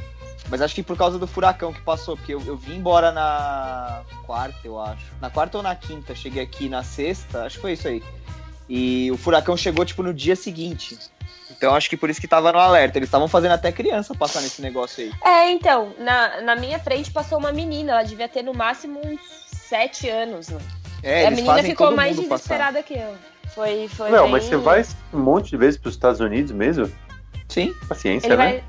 Mas acho que por causa do furacão que passou, porque eu, eu vim embora na quarta, eu acho. Na quarta ou na quinta, cheguei aqui na sexta, acho que foi isso aí. E o furacão chegou, tipo, no dia seguinte. Então acho que por isso que tava no alerta. Eles estavam fazendo até criança passar nesse negócio aí. É, então, na, na minha frente passou uma menina, ela devia ter no máximo uns sete anos. Né? É, E a menina ficou mais passar. desesperada que eu. Foi, foi Não, bem... mas você vai um monte de vezes pros Estados Unidos mesmo? Sim. Paciência, Ele né? vai...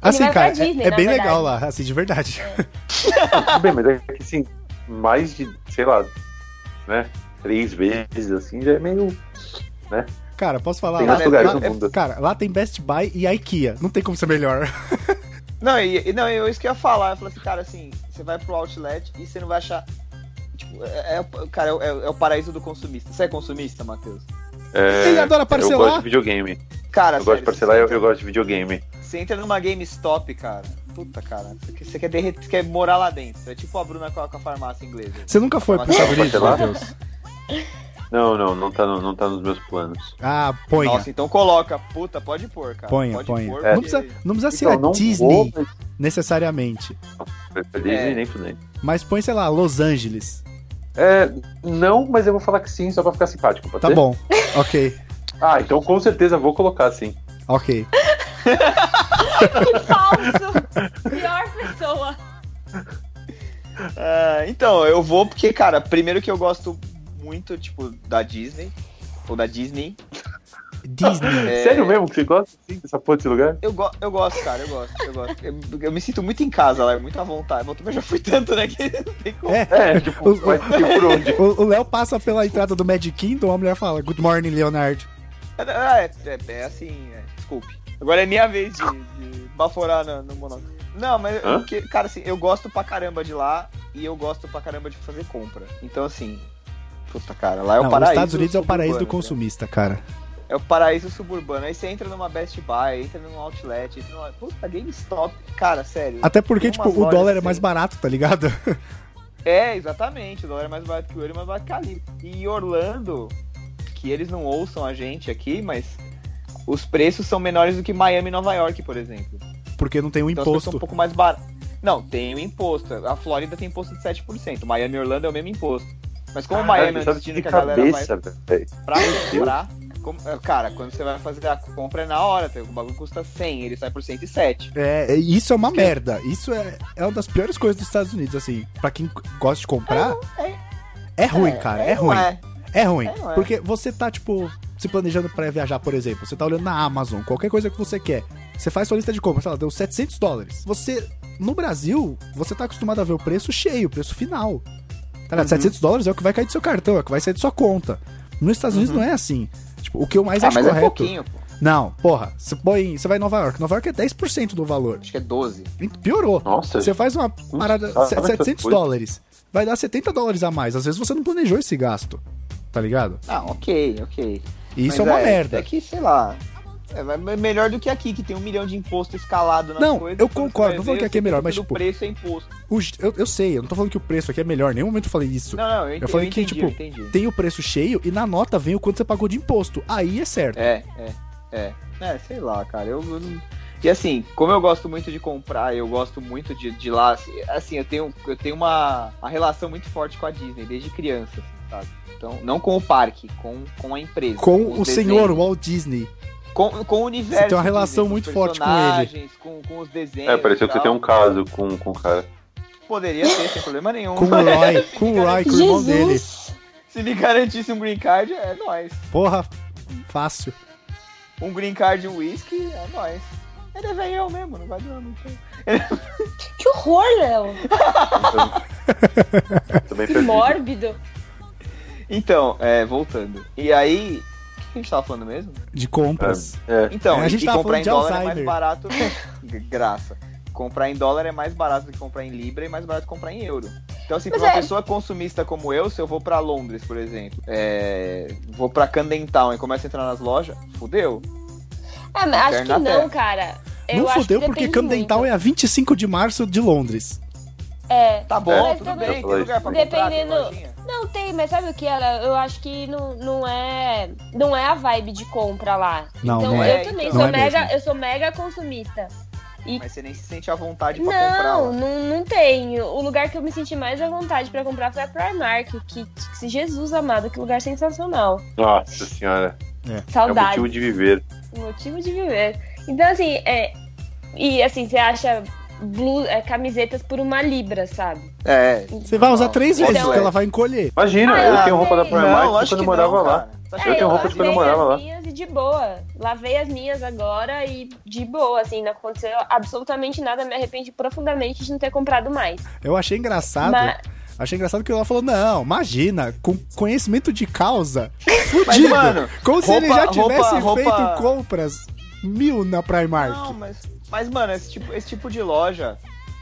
Assim, vai pra cara, Disney, é, é bem verdade. legal lá, assim, de verdade. Tudo bem, mas é que assim, mais de, sei lá, né? Três vezes assim já é meio. Cara, posso falar? Tem lá, lugares lá- no é- mundo. cara, lá tem Best Buy e a IKEA. Não tem como ser melhor. Não, e, e não, eu, isso que eu ia falar. Eu falei assim, cara, assim, você vai pro outlet e você não vai achar. Tipo, é, é o- cara, é, o- é o paraíso do consumista. Você é consumista, Matheus? É, Ele adora Eu parcelar. gosto de videogame. Cara, Eu gosto de sério, parcelar e eu, eu gosto de videogame. Você entra numa GameStop, cara. Puta, cara. Você quer, você quer, derreter, você quer morar lá dentro. É tipo a Bruna com a, farmácia inglesa. Você nunca foi Mas Estados Unidos? Matheus? Não, não, não tá, no- não tá nos meus planos. Ah, ponha. Nossa, então coloca. Puta, pode pôr, cara. Ponha, pode ponha. Pôr, Não precisa, não precisa ser Então, a não Disney, vou, mas necessariamente. Disney É. nem fudei. Mas põe, sei lá, Los Angeles. É, não, mas eu vou falar que sim, só pra ficar simpático, pode Tá ser? bom. Ok. Ah, então com certeza vou colocar sim. Ok. Que falso! Pior pessoa. Ah, então, eu vou porque, cara, primeiro que eu gosto muito, tipo, da Disney. Ou da Disney. Disney. É, Sério mesmo que você gosta assim, dessa porra desse lugar? Eu, go eu gosto, cara, eu gosto, eu gosto. Eu, eu me sinto muito em casa lá, é muito à vontade. Mas eu também já fui tanto, né, que não tem como. É. É, tipo, O- tem por onde? O o Léo passa pela entrada do Magic Kingdom, a mulher fala, Good morning, Leonard. Ah, é, é, é assim, é, desculpe. Agora é minha vez de, de baforar no, no monóculo. Não, mas, Hã? porque, cara, assim, eu gosto pra caramba de lá e eu gosto pra caramba de fazer compra. Então, assim, puta, cara, lá é o Não, os paraíso Estados Unidos é o paraíso do consumista, cara. É o paraíso suburbano. Aí você entra numa Best Buy, entra num Outlet, entra numa. Puta, GameStop. Cara, sério. Até porque, tipo, o dólar é assim. mais barato, tá ligado? É, exatamente. O dólar é mais barato que o euro e mais barato que a libra. E Orlando, que eles não ouçam a gente aqui, mas os preços são menores do que Miami e Nova York, por exemplo. Porque não tem o Então coisas são um imposto. pouco mais baratas. Não, tem o imposto. A Flórida tem imposto de 7%. Miami e Orlando é o mesmo imposto. Mas como Miami é um destino de que a galera vai cabeça, velho. pra comprar. como- é, cara, quando você vai fazer a compra é na hora, tá? o bagulho custa 100, ele sai por 107. É, isso é uma merda. Isso é, é uma das piores coisas dos Estados Unidos, assim. Pra quem gosta de comprar, É, é ruim, cara. É ruim. é. É ruim. É, é. Porque você tá, tipo, se planejando pra viajar, por exemplo. Você tá olhando na Amazon, qualquer coisa que você quer. Você faz sua lista de compras, sei lá, deu 700 dólares. Você, no Brasil, você tá acostumado a ver o preço cheio, o preço final. Tá ligado? Uhum. 700 dólares é o que vai cair do seu cartão, é o que vai sair da sua conta. Nos Estados Unidos não é assim. Tipo, o que eu mais Ah, acho mas é correto. pouquinho, pô. não, porra, você põe. Você vai em Nova York. Nova York é 10% do valor. Acho que é 12. Piorou. Nossa, Você faz uma parada. sabe se- essas 700 coisas? dólares. Vai dar 70 dólares a mais. Às vezes você não planejou esse gasto. Tá ligado? Ah, ok, ok. E isso Mas é uma merda. É que, sei lá. É é melhor do que aqui, que tem um milhão de imposto escalado nas Não, coisas. eu quando você concordo, não falando que aqui é melhor, mas, tipo- preço é imposto. O- eu, eu sei, eu não tô falando que o preço aqui é melhor. Em nenhum momento eu falei isso. Não, não, eu, ent- Eu falei eu que, entendi, tipo, eu entendi. Tem o preço cheio e na nota vem o quanto você pagou de imposto. Aí é certo. É, é, é. É, sei lá, cara. Eu, eu não... E assim, como eu gosto muito de comprar, eu gosto muito de, de lá. assim, Assim, eu tenho, eu tenho uma, uma relação muito forte com a Disney, desde criança, assim, sabe? Então, não com o parque, com, com a empresa. Com os o desenhos, senhor Walt Disney. Com, com o universo. Você tem uma relação muito forte com ele. Com, com os desenhos. É, pareceu que você tem um caso com, com o cara. Poderia ter, sem problema nenhum. Com o Roy. com o Roy, com o irmão dele. Se me garantisse um green card, é nóis. Porra, fácil. Um green card e um whisky, é nóis. Ele é velhão mesmo, não vai durar muito. Que horror, Léo! Também perdi. mórbido. Então, é, voltando. E aí, que a gente tava falando mesmo? De compras. É, Então, É, a gente e comprar em dólar é Alzheimer. mais barato. Graça. Comprar em dólar é mais barato do que comprar em libra e mais barato que comprar em euro. Então, assim, pra Pois uma é. pessoa consumista como eu, se eu vou pra Londres, por exemplo, é, vou pra Camden Town e começo a entrar nas lojas, fudeu. Mas acho que não, até. cara. Eu Não acho fudeu que porque Camden. Town é a 25 de março de Londres. É. Tá bom, Mas tudo também- bem, tem lugar pra comprar, tem Dependendo-. Não tem, mas sabe o que era? Eu acho que não, não é não é a vibe de compra lá. Não, então não é. eu também Então. sou Não é mega, mesmo. eu sou mega consumista. Mas você nem se sente à vontade pra comprar. Não, lá. não, não tem. O lugar que eu me senti mais à vontade pra comprar foi a Primark, que, que Jesus amado, que lugar sensacional. Nossa senhora. É o Saudade. motivo de viver. motivo de viver. Então, assim, é. E assim, você acha blu- é, camisetas por uma libra, sabe? É. Você vai usar três vezes, Então- porque ela vai encolher. Imagina, Ah, eu tenho roupa da Primark quando que eu morava não, lá. É, que tenho roupa de quando eu lavei morava as lá. minhas e de boa. Lavei as minhas agora e de boa, assim, não aconteceu absolutamente nada. Me arrependi profundamente de não ter comprado mais. Eu achei engraçado. Mas- Achei engraçado que ela falou: não, imagina, com conhecimento de causa, Mas, fudido. mano, como se ele já roupa- tivesse roupa- feito roupa- compras mil na Primark. Não, mas, mas mano, esse tipo, esse tipo de loja,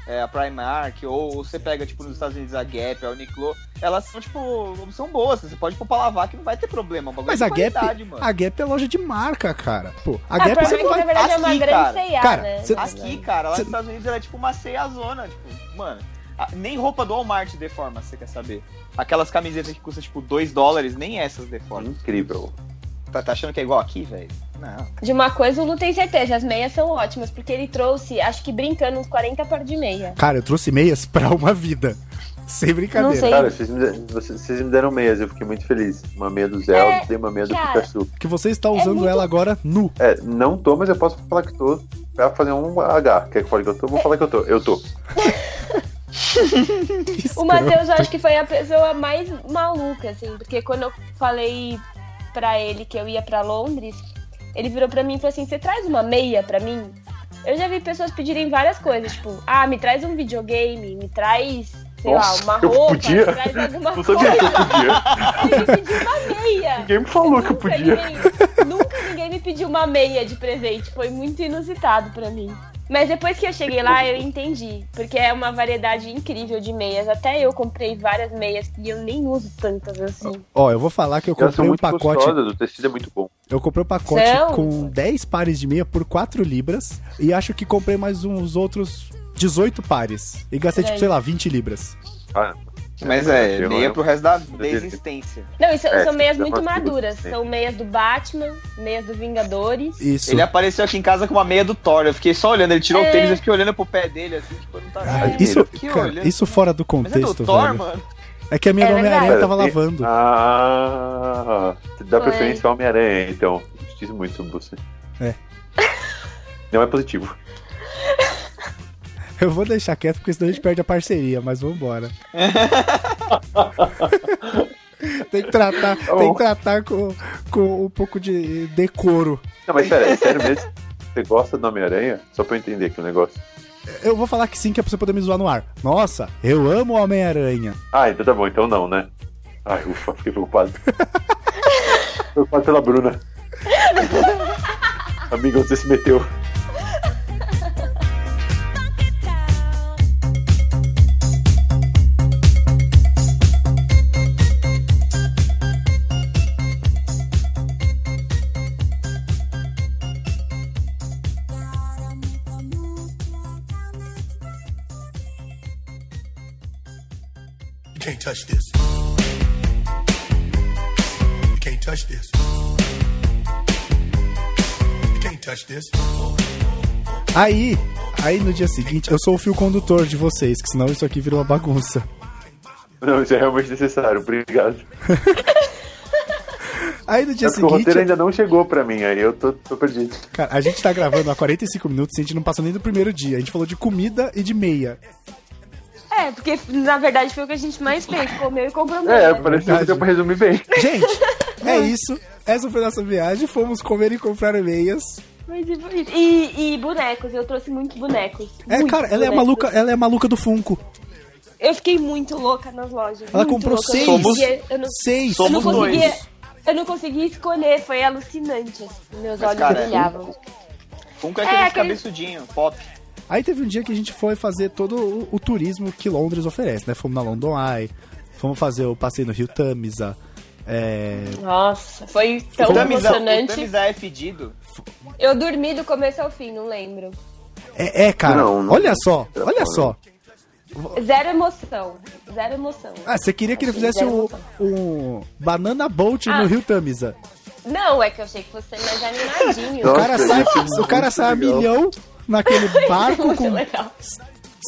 é, a Primark, ou você pega, tipo, nos Estados Unidos a Gap, a Uniqlo, elas são, tipo, são boas. Você pode pôr pra lavar que não vai ter problema. é um Mas a Gap, mano. a Gap é loja de marca, cara. Pô, a A Gap você não na vai. verdade, é uma Aqui, grande cara. C&A, Cara, né? cê- Aqui, cara, lá Cê- nos Estados Unidos ela é tipo uma ceiazona, tipo, mano. a- nem roupa do Walmart deforma, se você quer saber. Aquelas camisetas que custam, tipo, 2 dólares, nem essas deformam. Incrível. Tá, tá achando que é igual aqui, velho? Não. De uma coisa o Lu tem certeza, as meias são ótimas, porque ele trouxe, acho que brincando, uns 40 par de meia. Cara, eu trouxe meias pra uma vida. Sem brincadeira. Não sei. Cara, vocês me, de- vocês, vocês me deram meias, eu fiquei muito feliz. Uma meia do Zelda e uma meia do cara. Pikachu. Que você está usando muito- ela agora nu. É, não tô, mas eu posso falar que tô pra fazer um H. Quer que eu fale que eu tô? Vou falar que eu tô. Eu tô. O Matheus, eu acho que foi a pessoa mais maluca, assim, porque quando eu falei pra ele que eu ia pra Londres, ele virou pra mim e falou assim: Você traz uma meia pra mim? Eu já vi pessoas pedirem várias coisas, tipo, ah, me traz um videogame, me traz, sei Nossa, lá, uma eu roupa, podia? me traz alguma Não coisa. sabia que eu podia. Ele me pediu uma meia. Ninguém me falou que eu Nunca podia. Ninguém, nunca ninguém me pediu uma meia de presente. Foi muito inusitado pra mim. Mas depois que eu cheguei lá, eu entendi. Porque é uma variedade incrível de meias. Até eu comprei várias meias e eu nem uso tantas assim. Ó, eu vou falar que eu Elas são comprei um muito pacote. gostosas, o tecido é muito bom. Eu comprei um pacote São. com 10 pares de meia por 4 libras. E acho que comprei mais uns outros 18 pares. E gastei, Por tipo, sei lá, 20 libras. Ah, Mas é, Eu- meia pro resto da, da existência. Não, isso É, são meias dá muito maduras. São meias do Batman, meias do Vingadores. Isso. Ele apareceu aqui em casa com uma meia do Thor. Eu fiquei só olhando. Ele tirou É. o tênis, eu fiquei olhando pro pé dele, assim, tipo, não tá Ah, Isso, Que cara, olhando. isso fora do Mas é do contexto, Thor, velho. mano. É que a minha É do Homem-Aranha tava lavando. Ah, você dá Foi. preferência ao Homem-Aranha, então. Diz muito sobre você. É. Não é positivo. Eu vou deixar quieto porque senão a gente perde a parceria, mas vambora. tem que tratar, bom. tem que tratar com, com um pouco de decoro. Não, mas pera, sério mesmo? Você gosta do Homem-Aranha? Só pra eu entender aqui o negócio. Eu vou falar que sim, que é pra você poder me zoar no ar. Nossa, eu amo o Homem-Aranha. Ah, então tá bom, então não, né? Ai, ufa, fiquei preocupado. preocupado pela Bruna. Amiga, você se meteu. Touch this. You can't touch this. You can't touch this. Aí, aí no dia seguinte, eu sou o fio condutor de vocês, que senão isso aqui vira uma bagunça. Não, isso é realmente necessário, obrigado. Aí no dia É porque o seguinte, roteiro ainda não chegou pra mim, aí eu tô, tô perdido. cara, a gente tá gravando há 45 minutos e a gente não passou nem do primeiro dia. A gente falou de comida e de meia. É, porque na verdade foi o que a gente mais fez. Comeu e comprou É, meia. pareceu que deu pra resumir bem. Gente, é isso. Essa foi a nossa viagem. Fomos comer e comprar meias. Mas e bonito. E, e bonecos, eu trouxe muitos bonecos. É, Muitos cara, ela é maluca, ela é maluca do Funko. Eu fiquei muito louca nas lojas. Ela comprou louca. Eu seis. não conseguia- Eu não, Seis. eu não Somos conseguia. dois. Eu não conseguia escolher, foi alucinante. assim, Meus Mas, olhos cara, brilhavam. Funko é É, aquele aquele- cabeçudinho, pop. Aí teve um dia que a gente foi fazer todo o, o turismo que Londres oferece, né? Fomos na London Eye, fomos fazer o passeio no Rio Tamisa. É... Nossa, foi tão o Tamisa, o emocionante. Tamisa é fedido. Eu dormi do começo ao fim, não lembro. É, é, cara, Não, não- olha só, olha só. Zero emoção. Zero emoção. Ah, você queria que ele fizesse um, um Banana Boat Ah. no Rio Tamisa. Não, é que eu achei que fosse mais animadinho. O Nossa, cara sai, o cara sai a milhão naquele barco Muito com legal.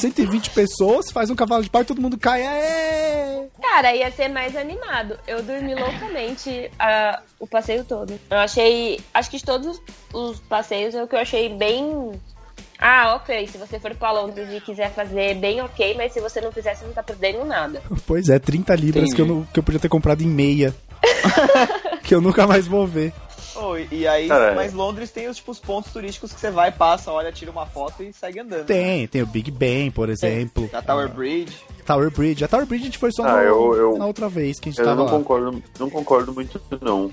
120 pessoas, faz um cavalo de pau e todo mundo cai. Aê! Cara, ia ser mais animado. Eu dormi loucamente ah, o passeio todo. Eu achei. Acho que de todos os passeios é o que eu achei bem. Ah, ok. Se você for pra Londres e quiser fazer bem ok, mas se você não fizer, você não tá perdendo nada. Pois é, 30 libras que eu, não- que eu podia ter comprado em meia. que eu nunca mais vou ver. Oh, e aí, Cara, é. mas Londres tem os, tipo, os pontos turísticos que você vai, passa, olha, tira uma foto e segue andando. né? Tem, tem o Big Ben, por exemplo. A Tower Bridge. Tower Bridge. A Tower Bridge a gente foi só Ah, no- eu- eu- na outra vez que a gente Eu tava não lá. concordo, não concordo muito, não.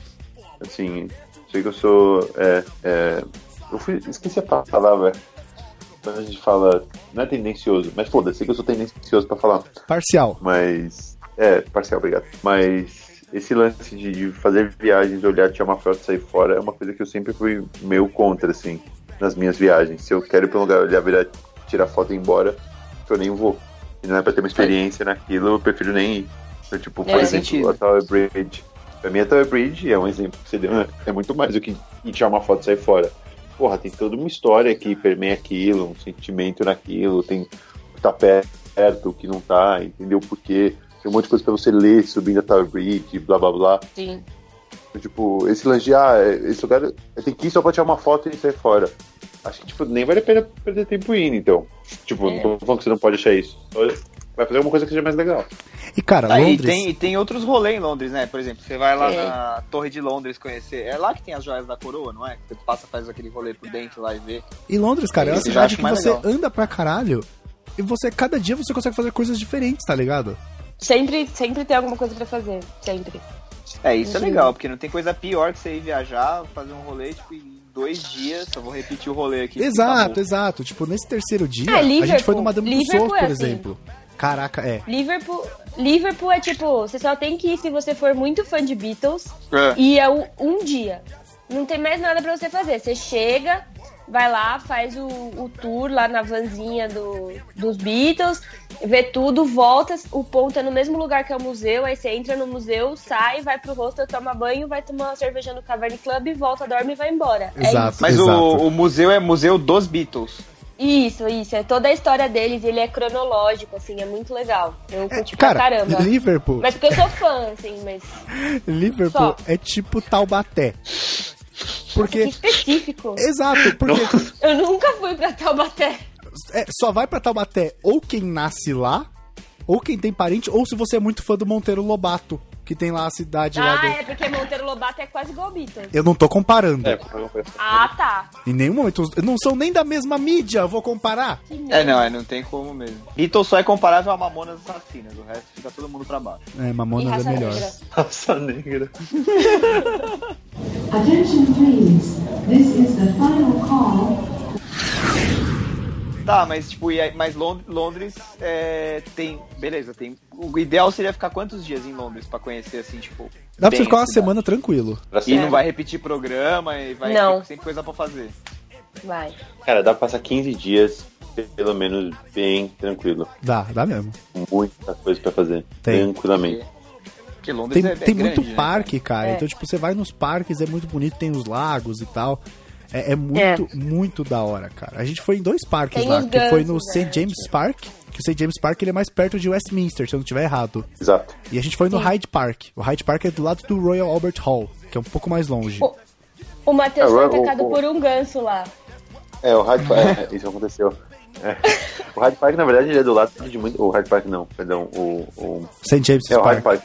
Assim, sei que eu sou. É, é, eu fui, esqueci a palavra. Quando a gente fala. Não é tendencioso, mas foda-se, sei que eu sou tendencioso pra falar. Parcial. Mas. É, parcial, obrigado. Mas esse lance de, de fazer viagens, olhar, tirar uma foto e sair fora é uma coisa que eu sempre fui meio contra, assim, nas minhas viagens. Se eu quero ir pra um lugar olhar, virar, tirar foto e ir embora, eu nem vou. E não é pra ter uma experiência naquilo, eu prefiro nem ir. Então, tipo, por É. Exemplo, a Tower Bridge. Pra mim, a Tower Bridge é um exemplo que você deu, né? é muito mais do que ir tirar uma foto e sair fora. Porra, tem toda uma história que permeia aquilo, um sentimento naquilo, tem o que tá perto, o que não tá, entendeu por quê. Tem um monte de coisa pra você ler subindo a Tower Bridge, blá blá blá. Sim. Então, Tipo, esse lance de, ah, esse lugar eu tenho que ir só pra tirar uma foto e sair fora. Acho que, tipo, nem vale a pena perder tempo indo, então. Tipo, É. não tô falando que você não pode achar isso. Vai fazer alguma coisa que seja mais legal. E, cara, Ah, e, Londres... tem, e tem outros rolês em Londres, né? Por exemplo, você vai lá É. na Torre de Londres conhecer. É lá que tem as joias da coroa, não é? Você passa, faz aquele rolê por dentro lá e vê. E Londres, cara, é uma cidade que você legal. anda pra caralho e você, cada dia, você consegue fazer coisas diferentes, tá ligado? Sempre, sempre tem alguma coisa pra fazer. Sempre. É, isso é legal, porque não tem coisa pior que você ir viajar, fazer um rolê, tipo, em dois dias. Só vou repetir o rolê aqui. porque Exato, acabou. exato. Tipo, nesse terceiro dia, Ah, a gente Liverpool. foi no Madame Liverpool Tussauds, é por assim. exemplo. Caraca, é. Liverpool, Liverpool é tipo, você só tem que ir se você for muito fã de Beatles É. e é o- um dia. Não tem mais nada pra você fazer. Você chega, vai lá, faz o, o tour lá na vanzinha do, dos Beatles, vê tudo, volta, o ponto é no mesmo lugar que é o museu, aí você entra no museu, sai, vai pro hostel, toma banho, vai tomar uma cerveja no Cavern Club, volta, dorme e vai embora. É Exato. Mas Exato. o, o museu é museu dos Beatles. Isso, isso. É toda a história deles, ele é cronológico, assim, é muito legal. Eu curti Cara, pra caramba. Liverpool, Mas porque eu sou fã, assim, mas. Liverpool Só. é tipo Taubaté. Que Porque. específico. Exato, porque Eu nunca fui pra Taubaté. é, só vai pra Taubaté ou quem nasce lá, ou quem tem parente, ou se você é muito fã do Monteiro Lobato, que tem lá a cidade lá Ah, do... é porque Monteiro Lobato é quase igual Beatles. Eu não tô comparando. É, pra- Ah, tá. Em nenhum momento. Não são nem da mesma mídia, eu vou comparar. É, não, é, não tem como mesmo. Beatles só é comparável a Mamonas Assassinas, o resto fica todo mundo pra baixo. É, E Mamonas é raça melhor. negra. Raça negra. Attention please. This is the final call Tá, mas tipo, mas Lond- Londres é, tem. Beleza, tem. O ideal seria ficar quantos dias em Londres pra conhecer assim, tipo. Dá pra ficar a uma semana tranquilo. E não vai repetir programa e vai Não. ter sempre coisa pra fazer. Vai. Cara, dá pra passar 15 dias, pelo menos, bem tranquilo. Dá, dá mesmo. Muita coisa pra fazer. Tem. Tranquilamente. Porque Londres Tem, é, é tem grande, muito né? parque, cara. É. Então, tipo, você vai nos parques, é muito bonito, tem os lagos e tal. É, é muito, muito da hora, cara. A gente foi em dois parques Tem lá, que foi no gansos, St. né, James. Park, que o St. James Park ele é mais perto de Westminster, se eu não estiver errado. Exato. E a gente foi no Sim. Hyde Park. O Hyde Park é do lado do Royal Albert Hall, que é um pouco mais longe. O- O Matheus É, foi o- atacado o- por um ganso lá. É, o Hyde Park. é, isso aconteceu. É. O Hyde Park, na verdade, ele é do lado de muito. O Hyde Park não, perdão. O, o... St. James É o Park. Hyde Park.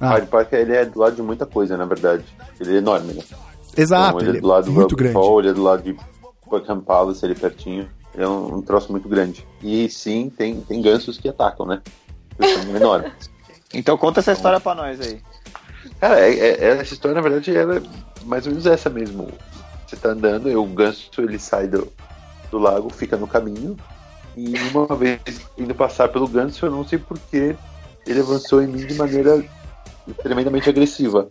Ah. O Hyde Park ele é do lado de muita coisa, na verdade. Ele é enorme, né? Exato, Então, ele ele é do lado do muito Albert grande. Hall, ele é do lado de Buckingham Palace, ali pertinho. Ele é um, um troço muito grande. E sim, tem, tem gansos que atacam, né? Enormes. Então conta essa história pra nós aí. Cara, é- é- é- essa história, na verdade, ela é mais ou menos essa mesmo. Você tá andando e o ganso, ele sai do... do lago, fica no caminho. E uma vez indo passar pelo ganso, eu não sei porquê, ele avançou em mim de maneira tremendamente agressiva.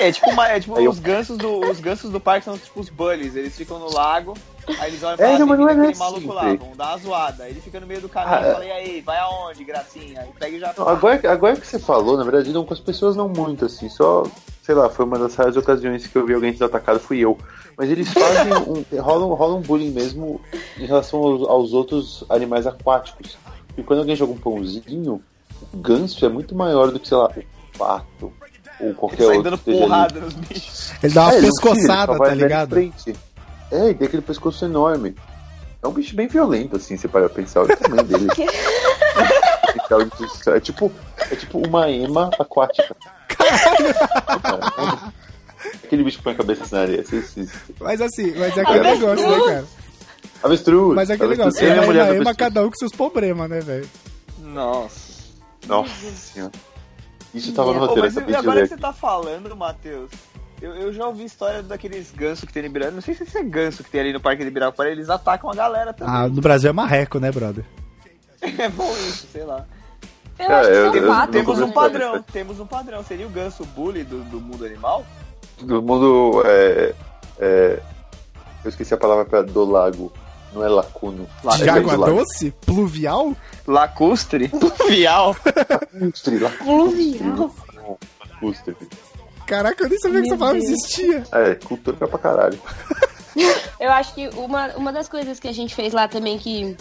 É tipo, uma- é tipo eu- os, gansos do, os gansos do parque são tipo os bullies, eles ficam no lago, aí eles olham e É, falam não, mas não é aquele assim, maluco lá, vamos dar uma zoada. Aí ele fica no meio do caminho Ah, e é. fala, e aí, vai aonde, gracinha? Aí pega e já. Não, agora, agora que você falou, na verdade, não com as pessoas não muito, assim, só, sei lá, foi uma das raras ocasiões que eu vi alguém sendo atacado, fui eu. Mas eles fazem um. rola, um- rola um bullying mesmo em relação aos, aos outros animais aquáticos. E quando alguém joga um pãozinho, o ganso é muito maior do que, sei lá, o pato ou qualquer Ele sai outro. dando esteja ali. porrada nos bichos. Ele dá uma É, tira, ele pescoçada, só vai tá ligado? frente. É, e tem aquele pescoço enorme. É um bicho bem violento, assim, você para pensar o tamanho dele. é tipo, é tipo uma ema aquática. Caralho! Aquele bicho que põe a cabeça na areia. Esse, esse, Mas assim, mas é aquele Avestruz. negócio, né, cara? Avestruz! Mas é aquele Avestruz. negócio, é mulher uma ema, cada um com seus problemas, né, velho? Nossa. Nossa senhora. Isso tava no Pô, roteiro, mas e agora que você tá falando, Matheus, eu, eu já ouvi história daqueles gansos que tem no Ibirapuera. Não sei se esse é ganso que tem ali no Parque de Ibirapuera, eles atacam a galera também. Ah, no Brasil é marreco, né, brother? É bom isso, sei lá. Eu Cara, acho que eu- são eu- quatro. Temos um padrão, temos um padrão. Seria o ganso bully do, do mundo animal? Do mundo. É, é, eu esqueci a palavra pra, do lago. Não é lacuno. De É água lago. doce? Pluvial? Lacustre? Pluvial? Lacustre, Pluvial. lacustre. Caraca, eu nem sabia que Meu essa palavra Deus. existia. É, cultura pra caralho. Eu acho que uma, uma das coisas que a gente fez lá também que.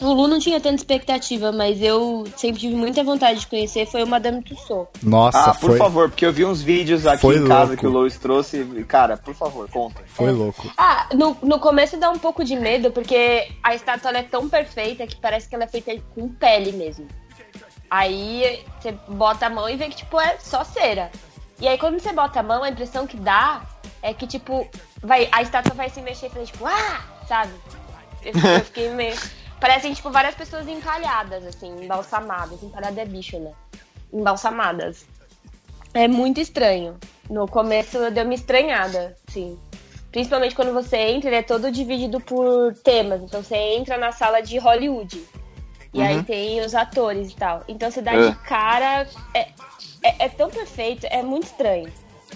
O Lu não tinha tanta expectativa, mas eu sempre tive muita vontade de conhecer foi o Madame Tussauds. Nossa, Ah, por foi, favor, porque eu vi uns vídeos aqui Foi em casa louco. que o Lois trouxe. Cara, por favor, conta. foi louco. Ah, no, no começo dá um pouco de medo, porque a estátua ela é tão perfeita que parece que ela é feita com pele mesmo. Aí você bota a mão e vê que, tipo, é só cera. E aí quando você bota a mão, a impressão que dá é que, tipo, vai, a estátua vai se mexer e fazer, tipo, ah! Sabe? Eu, eu fiquei meio. Parecem, tipo, várias pessoas empalhadas, assim, embalsamadas. Empalhada é bicho, né? Embalsamadas. É muito estranho. No começo deu uma estranhada, sim. Principalmente quando você entra, ele é todo dividido por temas. Então você entra na sala de Hollywood. E aí tem os atores e tal. Então você dá É. de cara. É, é, é tão perfeito, é muito estranho.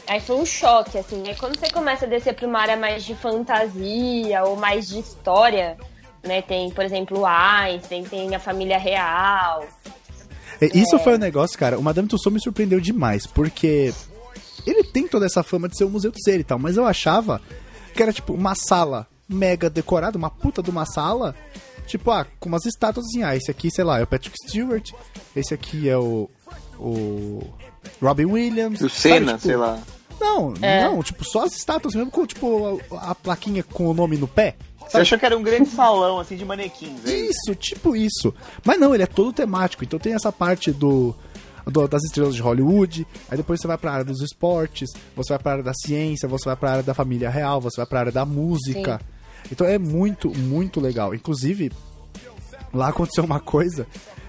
Aí foi um choque, assim. Aí quando você começa a descer pra uma área mais de fantasia ou mais de história, né? Tem, por exemplo, o Einstein, tem a família real. É, Isso foi um negócio, cara. O Madame Tussauds me surpreendeu demais, porque ele tem toda essa fama de ser um museu de cera e tal, mas eu achava que era tipo uma sala mega decorada, uma puta de uma sala, tipo, ah, com umas estátuas assim, ah, esse aqui, sei lá, é o Patrick Stewart, esse aqui é o. o. Robin Williams. O Senna, tipo, sei lá. Não, É. não, tipo, só as estátuas mesmo com, tipo, a, a plaquinha com o nome no pé. Você achou que era um grande salão, assim, de manequins, é isso? Tipo isso. Mas não, ele é todo temático. Então tem essa parte do, do- das estrelas de Hollywood. Aí depois você vai pra área dos esportes, você vai pra área da ciência, você vai pra área da família real, você vai pra área da música. Então é muito, muito legal. Inclusive, lá aconteceu uma coisa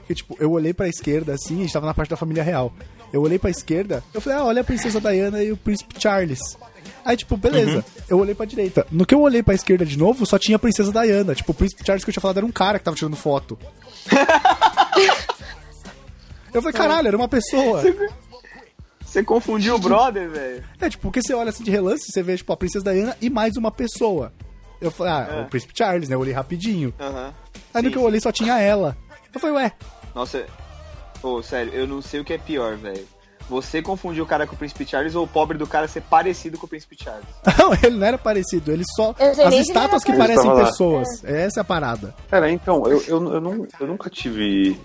que, tipo, eu olhei pra esquerda assim, a gente tava na parte da família real. Eu olhei pra esquerda, eu falei, ah, olha a princesa Diana e o príncipe Charles. Aí, tipo, beleza. Eu olhei pra direita. No que eu olhei pra esquerda de novo, só tinha a princesa Diana. Tipo, o príncipe Charles que eu tinha falado era um cara que tava tirando foto. eu falei, caralho, era uma pessoa. Você confundiu o brother, velho. É, tipo, porque você olha assim de relance, você vê, tipo, a princesa Diana e mais uma pessoa. Eu falei, ah, É. o príncipe Charles, né? Eu olhei rapidinho. Aham. Aí no Sim. que eu olhei só tinha ela. Eu falei, ué, Nossa, pô, sério, eu não sei o que é pior, velho. Você confundiu o cara com o Príncipe Charles ou o pobre do cara ser parecido com o Príncipe Charles? Não, ele não era parecido, ele só. As estátuas que parecem pessoas. Essa é a parada. Cara, então, eu, eu, eu, não, eu nunca tive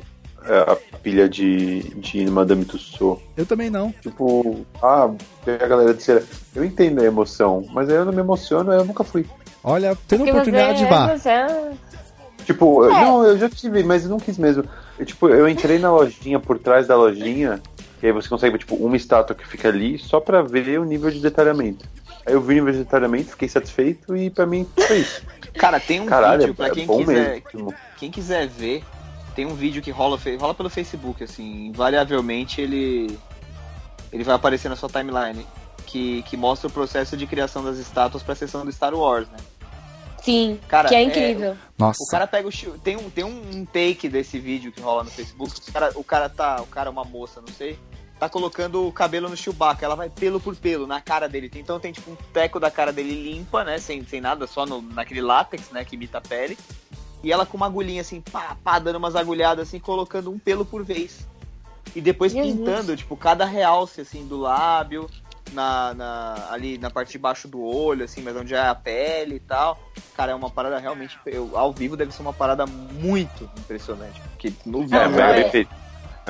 é, a pilha de, de Madame Tussauds. Eu também não. Tipo, ah, a galera de cera. Eu entendo a emoção, mas aí eu não me emociono, eu nunca fui. Olha, tendo Porque oportunidade, você, vá. você- Tipo, eu- É. não, eu já tive, mas eu não quis mesmo. Eu, tipo, eu entrei na lojinha, por trás da lojinha, e aí você consegue ver, tipo, uma estátua que fica ali, só pra ver o nível de detalhamento. Aí eu vi o nível de detalhamento, fiquei satisfeito, e pra mim foi isso. Cara, tem um Caralho, vídeo é, pra é quem bom quiser. mesmo. Quem quiser ver, tem um vídeo que rola, rola pelo Facebook, assim, invariavelmente ele. Ele vai aparecer na sua timeline. Que, que mostra o processo de criação das estátuas pra sessão do Star Wars, né? Sim, Cara, que é é- incrível. Nossa. O cara pega o tem um tem um take desse vídeo que rola no Facebook. O cara, o cara tá, o cara é uma moça, não sei. Tá colocando o cabelo no Chewbacca, ela vai pelo por pelo na cara dele. Então tem tipo um teco da cara dele limpa, né, sem, sem nada, só no, naquele látex, né, que imita a pele. E ela com uma agulhinha assim, pá, pá, dando umas agulhadas assim, colocando um pelo por vez. E depois Jesus. pintando, tipo, cada realce assim do lábio, na, na- ali na parte de baixo do olho, assim, mas onde é a pele e tal. Cara, é uma parada realmente. Eu, ao vivo deve ser uma parada muito impressionante. Porque no. É, é- feito.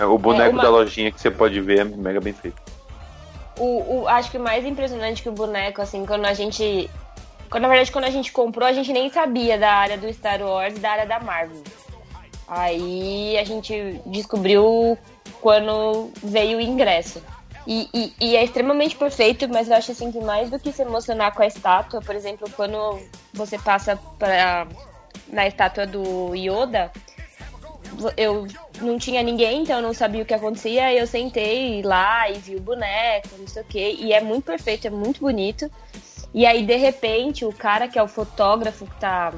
É, O boneco uma- da lojinha que você pode ver é mega bem feito. O, o- acho que o mais impressionante que o boneco, assim, quando a gente. Quando, na verdade, quando a gente comprou, a gente nem sabia da área do Star Wars e da área da Marvel. Aí a gente descobriu quando veio o ingresso. E, e- e é extremamente perfeito, mas eu acho assim que mais do que se emocionar com a estátua, por exemplo, quando você passa pra, na estátua do Yoda, eu não tinha ninguém, então eu não sabia o que acontecia. Eu sentei lá e vi o boneco, não sei o quê. E é muito perfeito, é muito bonito. E aí, de repente, o cara que é o fotógrafo que tá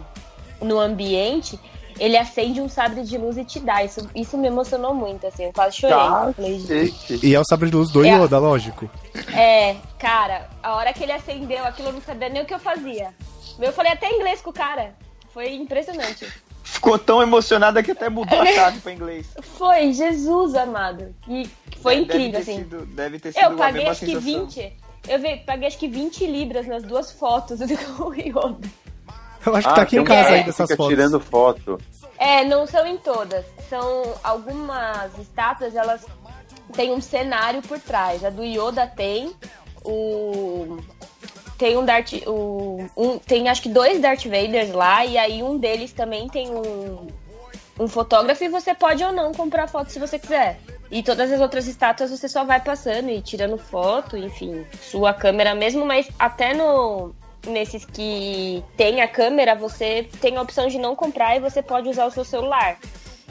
no ambiente, ele acende um sabre de luz e te dá. Isso, isso me emocionou muito, assim. Eu quase chorei. Cacete. E é o sabre de luz do É. Yoda, lógico. é, cara, a hora que ele acendeu aquilo, eu não sabia nem o que eu fazia. Eu falei até inglês com o cara. Foi impressionante. Ficou tão emocionada que até mudou a chave pra inglês. Foi, Jesus amado. E foi Deve incrível, assim. Sido, deve ter sido Eu paguei acho que sensação. 20. Eu vi- paguei acho que 20 libras nas duas fotos do Yoda. Eu acho que Ah, tá aqui em casa ainda essas fica fotos. tirando foto. É, não são em todas. São algumas estátuas, elas têm um cenário por trás. A do Yoda tem o tem um Darth o, um, tem acho que dois Darth Vaders lá e aí um deles também tem um um fotógrafo e você pode ou não comprar foto se você quiser. E todas as outras estátuas você só vai passando e tirando foto, enfim, sua câmera mesmo, mas até no nesses que tem a câmera, você tem a opção de não comprar e você pode usar o seu celular.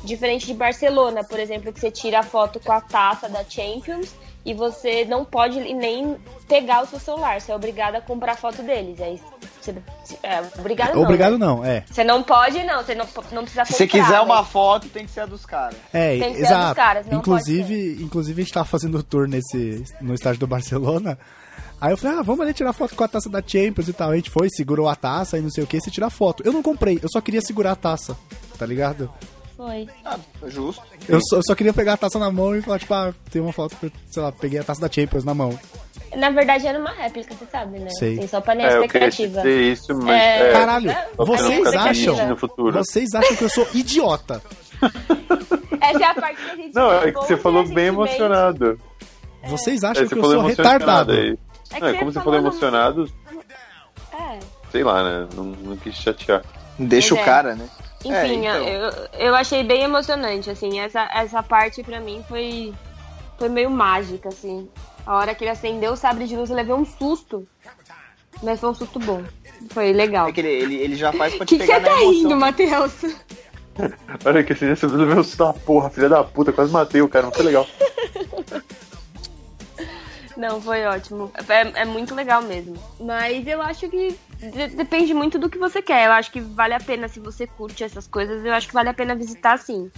Diferente de Barcelona, por exemplo, que você tira a foto com a taça da Champions e você não pode nem pegar o seu celular, você é obrigado a comprar a foto deles. Aí você, é, obrigado não. Obrigado né? não, é. Você não pode, não, você não, não precisa comprar. Se você quiser uma mas- foto, tem que ser a dos caras. É, Tem que ser exato. dos caras, não inclusive, inclusive a gente tava fazendo tour nesse no estádio do Barcelona. Aí eu falei, ah, vamos ali tirar foto com a taça da Champions e tal. A gente foi, segurou a taça e não sei o que, você tira foto. Eu não comprei, eu só queria segurar a taça, tá ligado? Foi. Ah, justo. Eu só, eu só queria pegar a taça na mão e falar, tipo, ah, tem uma foto, sei lá, peguei a taça da Champions na mão. Na verdade era uma réplica, você sabe, né? Sei. Tem só pra minha É, eu expectativa. dizer isso, mas. É. É, Caralho, É, vocês acham, triste no futuro. vocês acham que eu sou idiota. Essa é a parte que a gente Não, é que você falou bem emocionado. Vocês É, acham você que eu sou retardado. aí. É que é como você falou emocionado, É. sei lá, né? Não, não quis chatear. Deixa Pois o é. cara, né? Enfim, É, então. eu, eu achei bem emocionante, assim, essa, essa parte pra mim foi, foi meio mágica, assim. A hora que ele acendeu o sabre de luz, eu levei um susto. Mas foi um susto bom. Foi legal. É que ele, ele, ele já faz pra O te que, que pegar você tá emoção. rindo, Matheus? Olha que assim, você levou um susto da porra, filha da puta, quase matei o cara, não foi legal. Não, foi ótimo. É, é muito legal mesmo. Mas eu acho que de- depende muito do que você quer. Eu acho que vale a pena, se você curte essas coisas, eu acho que vale a pena visitar sim.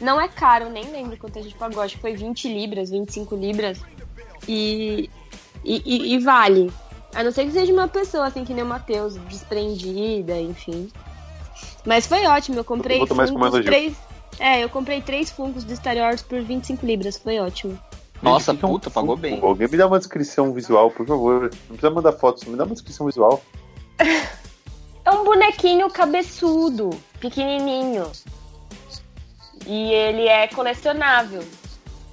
Não é caro, nem lembro quanto a gente pagou. Acho que foi 20 libras, 25 libras. E, e, e- e vale. A não ser que seja uma pessoa, assim, que nem o Matheus, desprendida, enfim. Mas foi ótimo, eu comprei elogio. três... É, eu comprei três Funkos do Star Wars por 25 libras, foi ótimo. Nossa, Gente, é um puta, pagou bem. Alguém me dá uma descrição visual, por favor. Não precisa mandar fotos, me dá uma descrição visual. É um bonequinho cabeçudo, pequenininho. E ele é colecionável.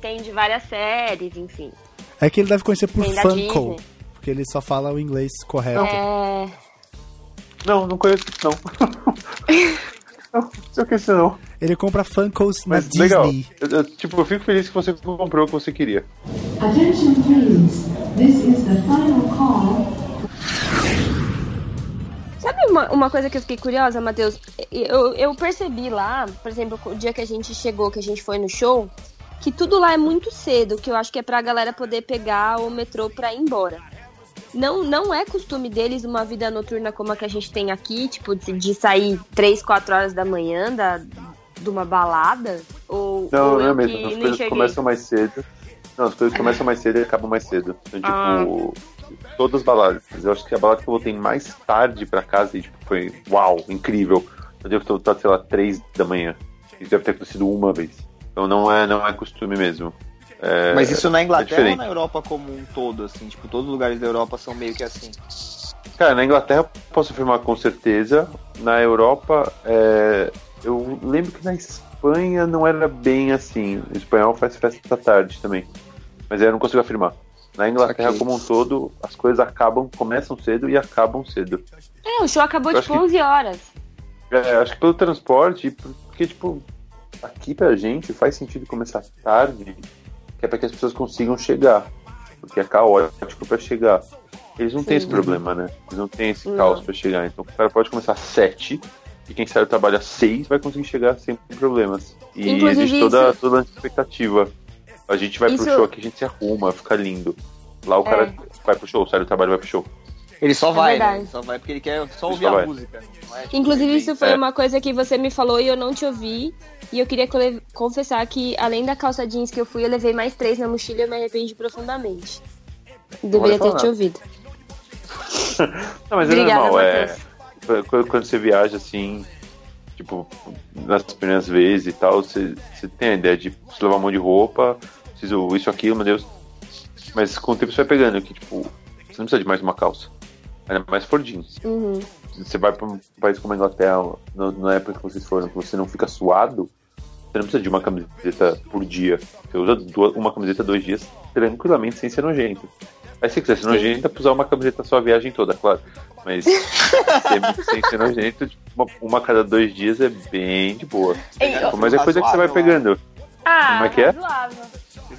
Tem de várias séries, enfim. É que ele deve conhecer por Tem Funko. Porque ele só fala o inglês correto. É... Não, não conheço isso, não. não, não conheço isso, não. Ele compra Funkos na Mas legal. Disney. Eu, eu, tipo, eu fico feliz que você comprou o que você queria. Attention please. This is the final call Sabe uma, uma coisa que eu fiquei curiosa, Matheus? Eu, eu percebi lá, por exemplo, o dia que a gente chegou, que a gente foi no show, que tudo lá é muito cedo, que eu acho que é pra galera poder pegar o metrô pra ir embora. não, não é costume deles uma vida noturna como a que a gente tem aqui, tipo, de, de sair 3, 4 horas da manhã da, de uma balada? Ou, Não, ou não é mesmo. As coisas cheguei? começam mais cedo. Não, as coisas começam mais cedo e acabam mais cedo. Então, tipo, todas as baladas. Eu acho que a balada que eu voltei mais tarde pra casa e tipo, foi uau, incrível. Eu devo ter voltado, sei lá, três da manhã. Isso deve ter acontecido uma vez. Então não é, não é costume mesmo. É, Mas isso na Inglaterra ou diferente. na Europa como um todo, assim? Tipo, todos os lugares da Europa são meio que assim. Cara, na Inglaterra eu posso afirmar com certeza. Na Europa, é, eu lembro que na Espanha não era bem assim. O espanhol faz festa à tarde também. Mas aí eu não consigo afirmar. Na Inglaterra como um todo, as coisas acabam, começam cedo e acabam cedo. É, o show acabou Eu tipo acho que- 11 horas. É, acho que pelo transporte, porque, tipo, aqui pra gente faz sentido começar tarde, que é pra que as pessoas consigam chegar. Porque é caótico pra chegar. Eles não têm Sim. esse problema, né? Eles não têm esse Não. caos pra chegar. Então o cara pode começar às sete e quem sai do trabalho às seis vai conseguir chegar sem problemas. E Inclusive, existe toda, isso- toda a expectativa. A gente vai Isso- pro show aqui, a gente se arruma, fica lindo. Lá o É. cara vai pro show, sai do trabalho e vai pro show. Ele só vai, né? verdade. Ele só vai porque ele quer só Ele ouvir só a vai. música. é, tipo, Inclusive, isso foi É. uma coisa que você me falou e eu não te ouvi. E eu queria confessar que, além da calça jeans que eu fui, eu levei mais três na mochila e eu me arrependi profundamente. Deveria ter te ouvido. Não, mas Obrigada, é normal, é. Quando você viaja assim, tipo, nas primeiras vezes e tal, você, você tem a ideia de preciso levar um monte de roupa, preciso isso, aquilo, meu Deus. Mas com o tempo você vai pegando que, tipo, você não precisa de mais uma calça. Ainda mais se for jeans. Uhum. Você vai pra um país como a Inglaterra, no- na época que vocês foram, que você não fica suado, você não precisa de uma camiseta por dia. Você usa duas- uma camiseta dois dias tranquilamente sem ser nojento. Aí se quiser ser nojento, pra usar uma camiseta só a viagem toda, claro. Mas sem, sem ser nojento, tipo, uma, uma a cada dois dias é bem de boa. Ei, Mas é coisa que você vai pegando. Ah, Como é que é? razoável.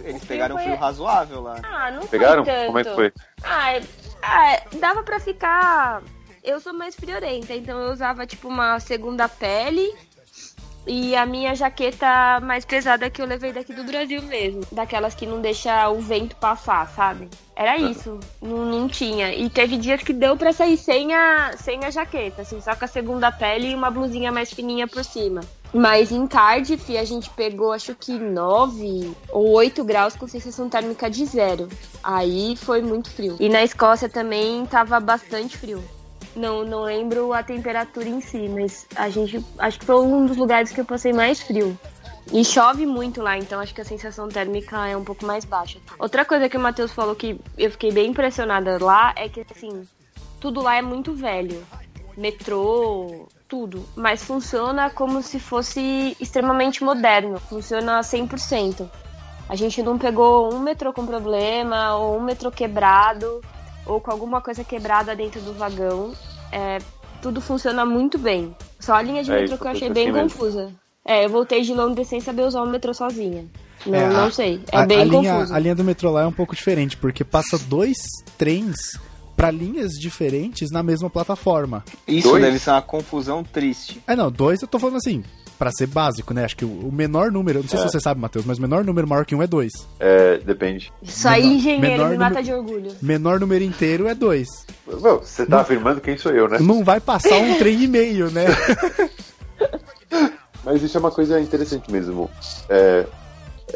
Eles pegaram um Foi- fio razoável lá. Ah, não Pegaram? foi tanto. Como é que foi? Ah, é- ah, é, dava pra ficar. Eu sou mais friorenta, então eu usava tipo uma segunda pele e a minha jaqueta mais pesada que eu levei daqui do Brasil mesmo. Daquelas que não deixa o vento passar, sabe? Era isso. Não, não tinha. E teve dias que deu pra sair sem a, sem a jaqueta, assim, só com a segunda pele e uma blusinha mais fininha por cima. Mas em Cardiff a gente pegou acho que 9 ou 8 graus com sensação térmica de zero. Aí foi muito frio. E na Escócia também tava bastante frio. Não, não lembro a temperatura em si, mas a gente acho que foi um dos lugares que eu passei mais frio. E chove muito lá, então acho que a sensação térmica é um pouco mais baixa. Outra coisa que o Matheus falou que eu fiquei bem impressionada lá é que assim, tudo lá é muito velho. Metrô, tudo. Mas funciona como se fosse extremamente moderno. Funciona 100%. A gente não pegou um metrô com problema, ou um metrô quebrado, ou com alguma coisa quebrada dentro do vagão. É, tudo funciona muito bem. Só a linha de É, metrô isso que eu achei acontece bem assim mesmo. confusa. É, eu voltei de Londres sem saber usar o metrô sozinha. Não, É, a- não sei. É a, bem a linha, confuso. a linha do metrô lá é um pouco diferente, porque passa dois trens pra linhas diferentes na mesma plataforma. Isso Dois? deve ser uma confusão triste. É, não, dois eu tô falando assim, pra ser básico, né? Acho que o, menor número, não sei É. se você sabe, Matheus, mas o menor número maior que um é dois. É, depende. Isso aí, menor- engenheiro, menor me mata número- de orgulho. Menor número inteiro é dois. Meu, você tá afirmando quem sou eu, né? Não vai passar um trem e meio, né? Mas isso é uma coisa interessante mesmo. É,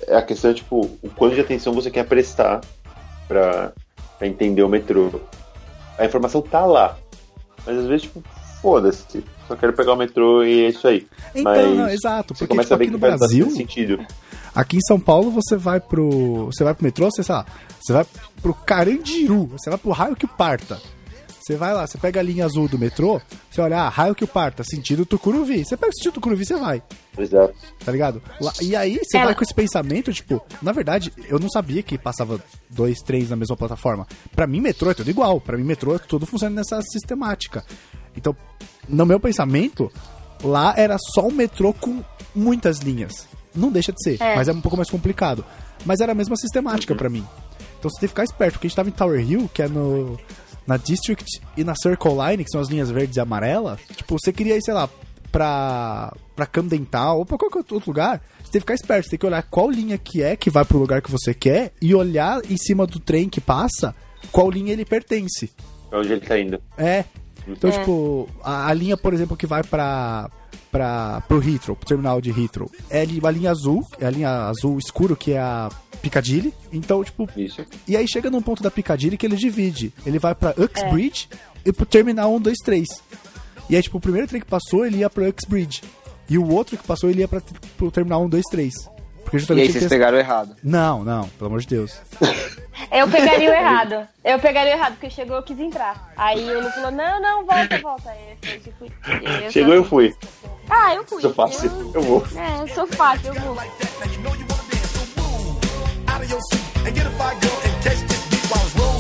é a questão, tipo, o quanto de atenção você quer prestar pra, pra entender o metrô. A informação tá lá. Mas às vezes, tipo, foda-se. Só quero pegar o metrô e é isso aí. Então, Mas não, exato, Você porque começa tipo, a ver aqui que no Brasil, sentido. aqui em São Paulo você vai pro, você vai pro metrô, você, sei lá, você vai pro Carandiru, você vai pro raio que parta. Você vai lá, você pega a linha azul do metrô, você olha, ah, raio que parta, sentido Tucuruvi. Você pega o sentido Tucuruvi, você vai. Exato. tá ligado? E aí você Ela- vai com esse pensamento, tipo, na verdade, eu não sabia que passava dois, três na mesma plataforma. Pra mim, metrô é tudo igual. Pra mim, metrô, tudo funciona nessa sistemática. Então, no meu pensamento, lá era só um metrô com muitas linhas. Não deixa de ser, É. mas é um pouco mais complicado. Mas era a mesma sistemática pra mim. Então você tem que ficar esperto, porque a gente tava em Tower Hill, que é no. Na District e na Circle Line, que são as linhas verdes e amarelas. Tipo, você queria ir, sei lá, pra, pra Camden Town ou pra qualquer outro lugar, você tem que ficar esperto, você tem que olhar qual linha que é que vai pro lugar que você quer e olhar em cima do trem que passa qual linha ele pertence. Pra onde ele tá indo. É. Então, É. tipo, a, a linha, por exemplo, que vai pra, pra, pro Heathrow, pro terminal de Heathrow, é a linha azul, é a linha azul escuro, que é a Piccadilly. Então, tipo, Isso. e aí chega num ponto da Piccadilly que ele divide. Ele vai pra Uxbridge e pro terminal 1, 2, 3. E aí, tipo, o primeiro trem que passou, ele ia pro Uxbridge. E o outro que passou, ele ia pra, pro terminal 1, 2, 3. Porque E justamente aí ele vocês tem- pegaram errado. Não, não, pelo amor de Deus. Eu pegaria o errado. Eu pegaria o errado, porque chegou, eu quis entrar. Aí o Lu falou, não, não, volta, volta. Aí eu, tipo, eu Chegou, eu fui. Ah, eu fui. Sou fácil. Eu, Eu vou. é, eu sou fácil, eu vou. And get a fire girl and catch this beat while it's rolling.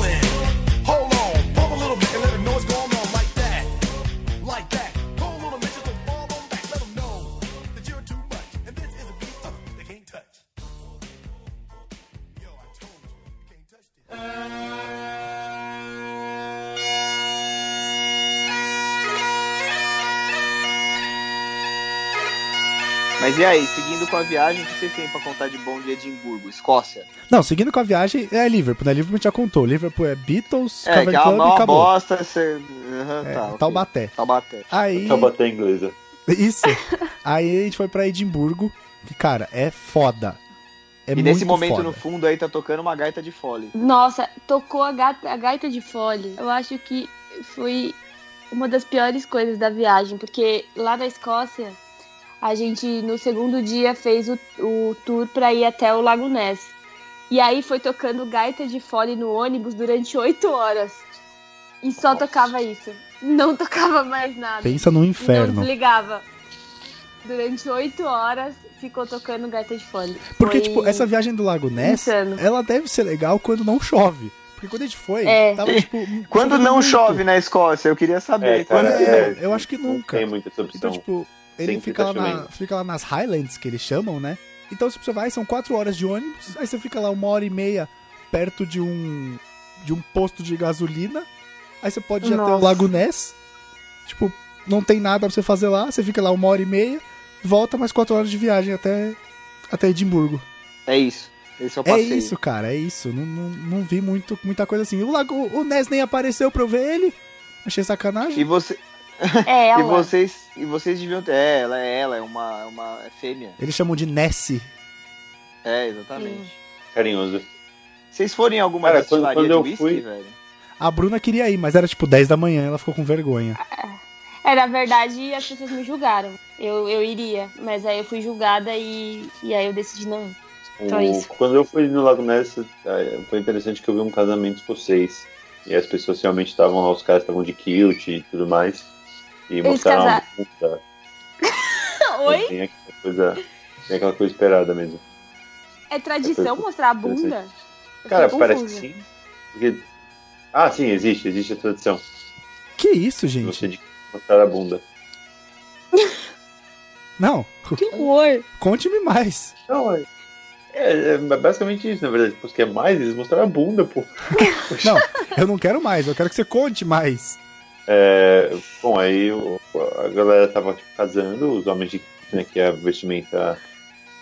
Mas e aí, seguindo com a viagem, o que vocês têm pra contar de bom de Edimburgo, Escócia? Não, seguindo com a viagem, é Liverpool, né? Liverpool já contou. Liverpool é Beatles, É, Cavern que é Club uma, e uma acabou. bosta, você... Aham, É, tá. Taubaté. Taubaté. Aí, Taubaté inglesa. isso. Aí a gente foi pra Edimburgo, que, cara, é foda. É e nesse momento foda. no fundo aí tá tocando uma gaita de fole. Nossa, tocou a, gata, a gaita de fole. Eu acho que foi uma das piores coisas da viagem, porque lá na Escócia, a gente no segundo dia fez o, o tour pra ir até o Lago Ness. E aí foi tocando gaita de fole no ônibus durante oito horas. E só tocava isso. Não tocava mais nada. Pensa no Não inferno. desligava. Durante oito horas ficou tocando gaita de fole. Porque, Foi- tipo, essa viagem do Lago Ness, Insano. ela deve ser legal quando não chove. Porque quando a gente foi, É. tava, tipo... Quando não muito. chove na Escócia, eu queria saber. É, cara, É, é? eu acho que nunca. Não tem muita essa opção. Então, tipo, ele fica tá lá, na, fica lá nas Highlands, que eles chamam, né? Então, se você vai, são quatro horas de ônibus, aí você fica lá uma hora e meia perto de um de um posto de gasolina, aí você pode ir até o Nossa. Lago Ness, tipo, não tem nada pra você fazer lá, você fica lá uma hora e meia, volta mais quatro horas de viagem até, até Edimburgo. É isso. Esse é o É isso, cara, é isso. Não, não, não vi muito, muita coisa assim. O, Lago, o Ness nem apareceu pra eu ver ele, achei sacanagem. E, você, É, e ela. vocês e vocês deviam ter. É, ela é ela, é uma, é uma é fêmea. Eles chamam de Nessie. É, exatamente. Carinhoso. Vocês forem em alguma Cara, quando- quando de eu whisky, fui- velho? A Bruna queria ir, mas era tipo 10 da manhã, ela ficou com vergonha. É, na verdade, as pessoas me julgaram. Eu, eu iria, mas aí eu fui julgada e, e aí eu decidi não. ir. Só O- isso. Quando eu fui no Lago Ness, eh, foi interessante que eu vi um casamento escocês. E as pessoas realmente estavam lá, os caras estavam de kilt e tudo mais. E Eles mostraram uma casaram. bunda. Oi? Tem aquela coisa, tem aquela coisa esperada mesmo. É tradição mostrar a bunda? Eu Cara, parece que sim. Porque... Ah, sim, existe, existe a tradição. Que isso, gente? Você de mostrar a bunda. Não, Que horror! conte-me mais. Não, é, é, é basicamente isso, na verdade. Depois que é mais, eles mostraram a bunda, pô. Não, eu não quero mais, eu quero que você conte mais. É, bom, aí o- a galera tava tipo, casando, os homens de né, que é a vestimenta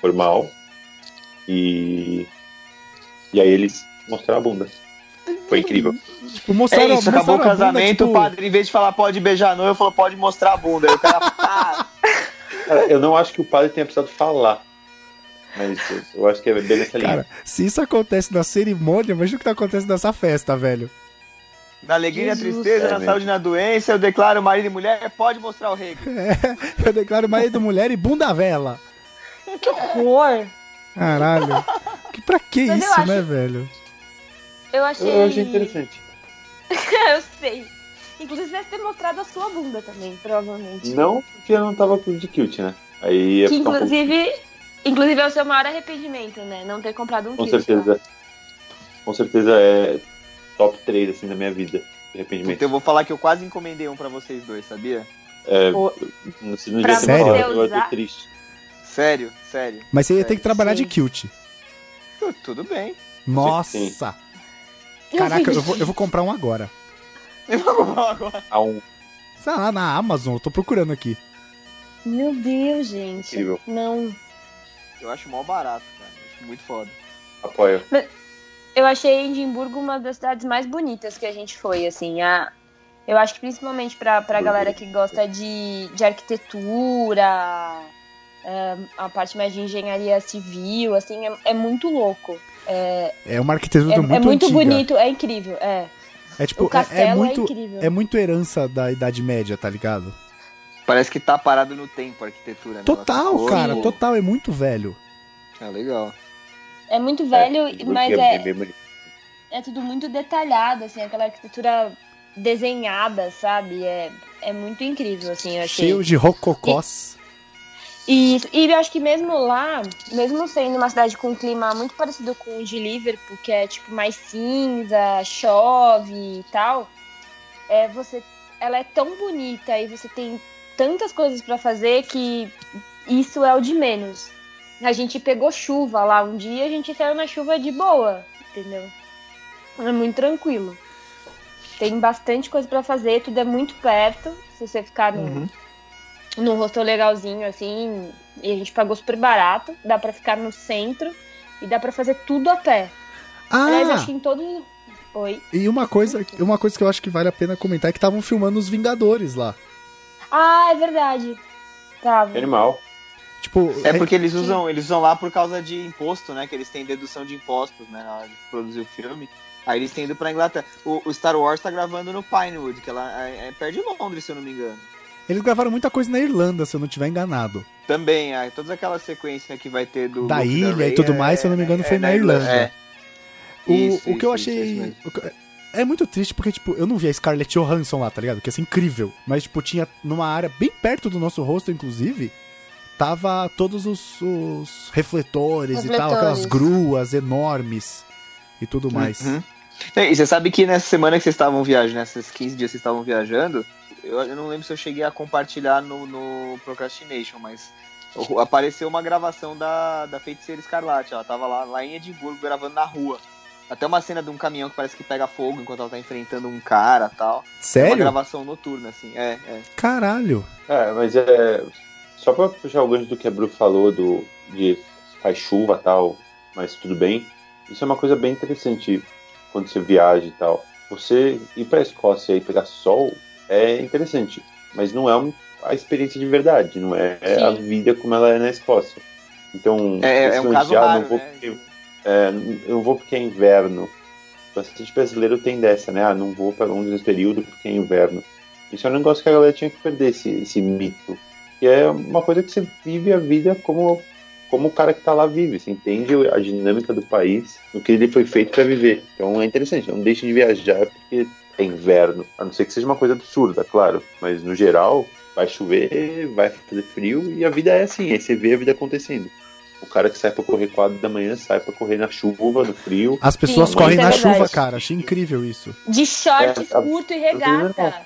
formal. E. E aí eles mostraram a bunda. Foi incrível. Tipo, É mostraram, isso, acabou o a bunda, casamento, tipo, o padre, em vez de falar pode beijar a noiva, falou pode mostrar a bunda. Aí o cara, ah, Cara, eu não acho que o padre tenha precisado falar. Mas eu- eu acho que é bem nessa linha. Cara, se isso acontece na cerimônia, imagina o que tá acontecendo nessa festa, velho. Na alegria e na Jesus. tristeza, É na saúde e na doença, eu declaro marido e mulher, pode mostrar o rei. Eu declaro marido, mulher e bunda vela. Que horror! Caralho. Que pra que Mas isso, acho- né, velho? Eu achei. Eu achei interessante. eu sei. Inclusive, deve ter mostrado a sua bunda também, provavelmente. Não porque eu não tava com de kilt, né? Aí ia Que ficar um pouco- inclusive. Inclusive é o seu maior arrependimento, né? Não ter comprado um Com kilt, certeza. Com certeza é top 3 assim da minha vida. De arrependimento. Então eu vou falar que eu quase encomendei um pra vocês dois, sabia? É, O- se não ter você falado, eu usar? tô triste. Sério, sério. Mas você ia ter Sério, que trabalhar sim. de kilt. Tu- Tudo bem. Nossa. Caraca, eu vou, eu vou comprar um agora. Eu vou comprar um agora. A um Sei lá, na Amazon, eu tô procurando aqui. Meu Deus, gente. Incrível. Não. Eu acho mó barato, cara. Eu acho muito foda. apoio. Eu achei Edimburgo uma das cidades mais bonitas que a gente foi, assim. A, eu acho que principalmente pra, pra galera que gosta de, de arquitetura, é, a parte mais de engenharia civil, assim, é, é muito louco. É, É uma arquitetura é, muito é muito antiga. bonito, é incrível, é. É tipo, O é- é, castelo é muito, incrível. é muito herança da Idade Média, tá ligado? Parece que tá parado no tempo a arquitetura. né? Total, cara, total, é muito velho. É legal. É muito velho, É, mas é é, bem é tudo muito detalhado, assim, aquela arquitetura desenhada, sabe? É, é muito incrível, assim, eu achei. Cheio de rococós. E, e eu acho que mesmo lá, mesmo sendo uma cidade com um clima muito parecido com o de Liverpool, que é tipo mais cinza, chove e tal, é você, ela é tão bonita e você tem tantas coisas pra fazer que isso é o de menos. A gente pegou chuva lá um dia, a gente saiu na chuva de boa, entendeu? É muito tranquilo. Tem bastante coisa pra fazer, tudo é muito perto. Se você ficar no, Uhum. num hostel legalzinho, assim, e a gente pagou super barato. Dá pra ficar no centro e dá pra fazer tudo a pé. Aliás, Ah, acho que em todo. Oi. e uma coisa, uma coisa que eu acho que vale a pena comentar é que estavam filmando os Vingadores lá. Ah, é verdade. Tava. Animal. Tipo, É porque eles usam, eles usam lá por causa de imposto, né? Que eles têm dedução de impostos, né? Na hora de produzir o filme. Aí eles têm ido pra Inglaterra. O, o Star Wars tá gravando no Pinewood, que é, lá, é, é perto de Londres, se eu não me engano. eles gravaram muita coisa na Irlanda, se eu não tiver enganado. Também, aí, todas aquelas sequências que vai ter do. Da Luke, ilha e tudo mais, se eu não me engano, foi na Irlanda. É. O, Isso, o que eu isso, achei. isso é muito triste porque, tipo, eu não vi a Scarlett Johansson lá, tá ligado? Que ia ser incrível. Mas, tipo, tinha numa área bem perto do nosso rosto, inclusive, tava todos os, os refletores, e tal, Refletores. aquelas gruas enormes e tudo mais. Uhum. E você sabe que nessa semana que vocês estavam viajando, nesses 15 dias que vocês estavam viajando, eu, eu não lembro se eu cheguei a compartilhar no, no Procrastination, mas apareceu uma gravação da, da Feiticeira Escarlate. Ela tava lá, lá em Edimburgo gravando na rua. Até uma cena de um caminhão que parece que pega fogo enquanto ela tá enfrentando um cara tal. É uma Sério? gravação noturna, assim. É, é. Caralho. É, mas é. Só pra puxar o gancho do que a Bru falou, do, de faz chuva tal, mas tudo bem. Isso é uma coisa bem interessante quando você viaja e tal. Você ir pra Escócia e pegar sol é interessante, mas não é um- a experiência de verdade, não é a Sim. vida como ela é na Escócia. Então, É- é um caso raro, não vou né? porque, é, eu vou porque é inverno. Bastante brasileiro tem dessa, né? Ah, não vou para Londres nesse período porque é inverno. Isso é um negócio que a galera tinha que perder, esse, esse mito. Que é uma coisa que você vive a vida como, como o cara que tá lá vive. Você entende a dinâmica do país, no que ele foi feito para viver. Então é interessante, não deixe de viajar porque é inverno. A não ser que seja uma coisa absurda, claro. Mas no geral, vai chover, vai fazer frio e a vida é assim. Aí você vê a vida acontecendo. O cara que sai pra correr 4 da manhã sai pra correr na chuva, no frio. As pessoas Sim, correm é na verdade. chuva, cara. Achei incrível isso. De shorts É, a- curto e a vida é regata.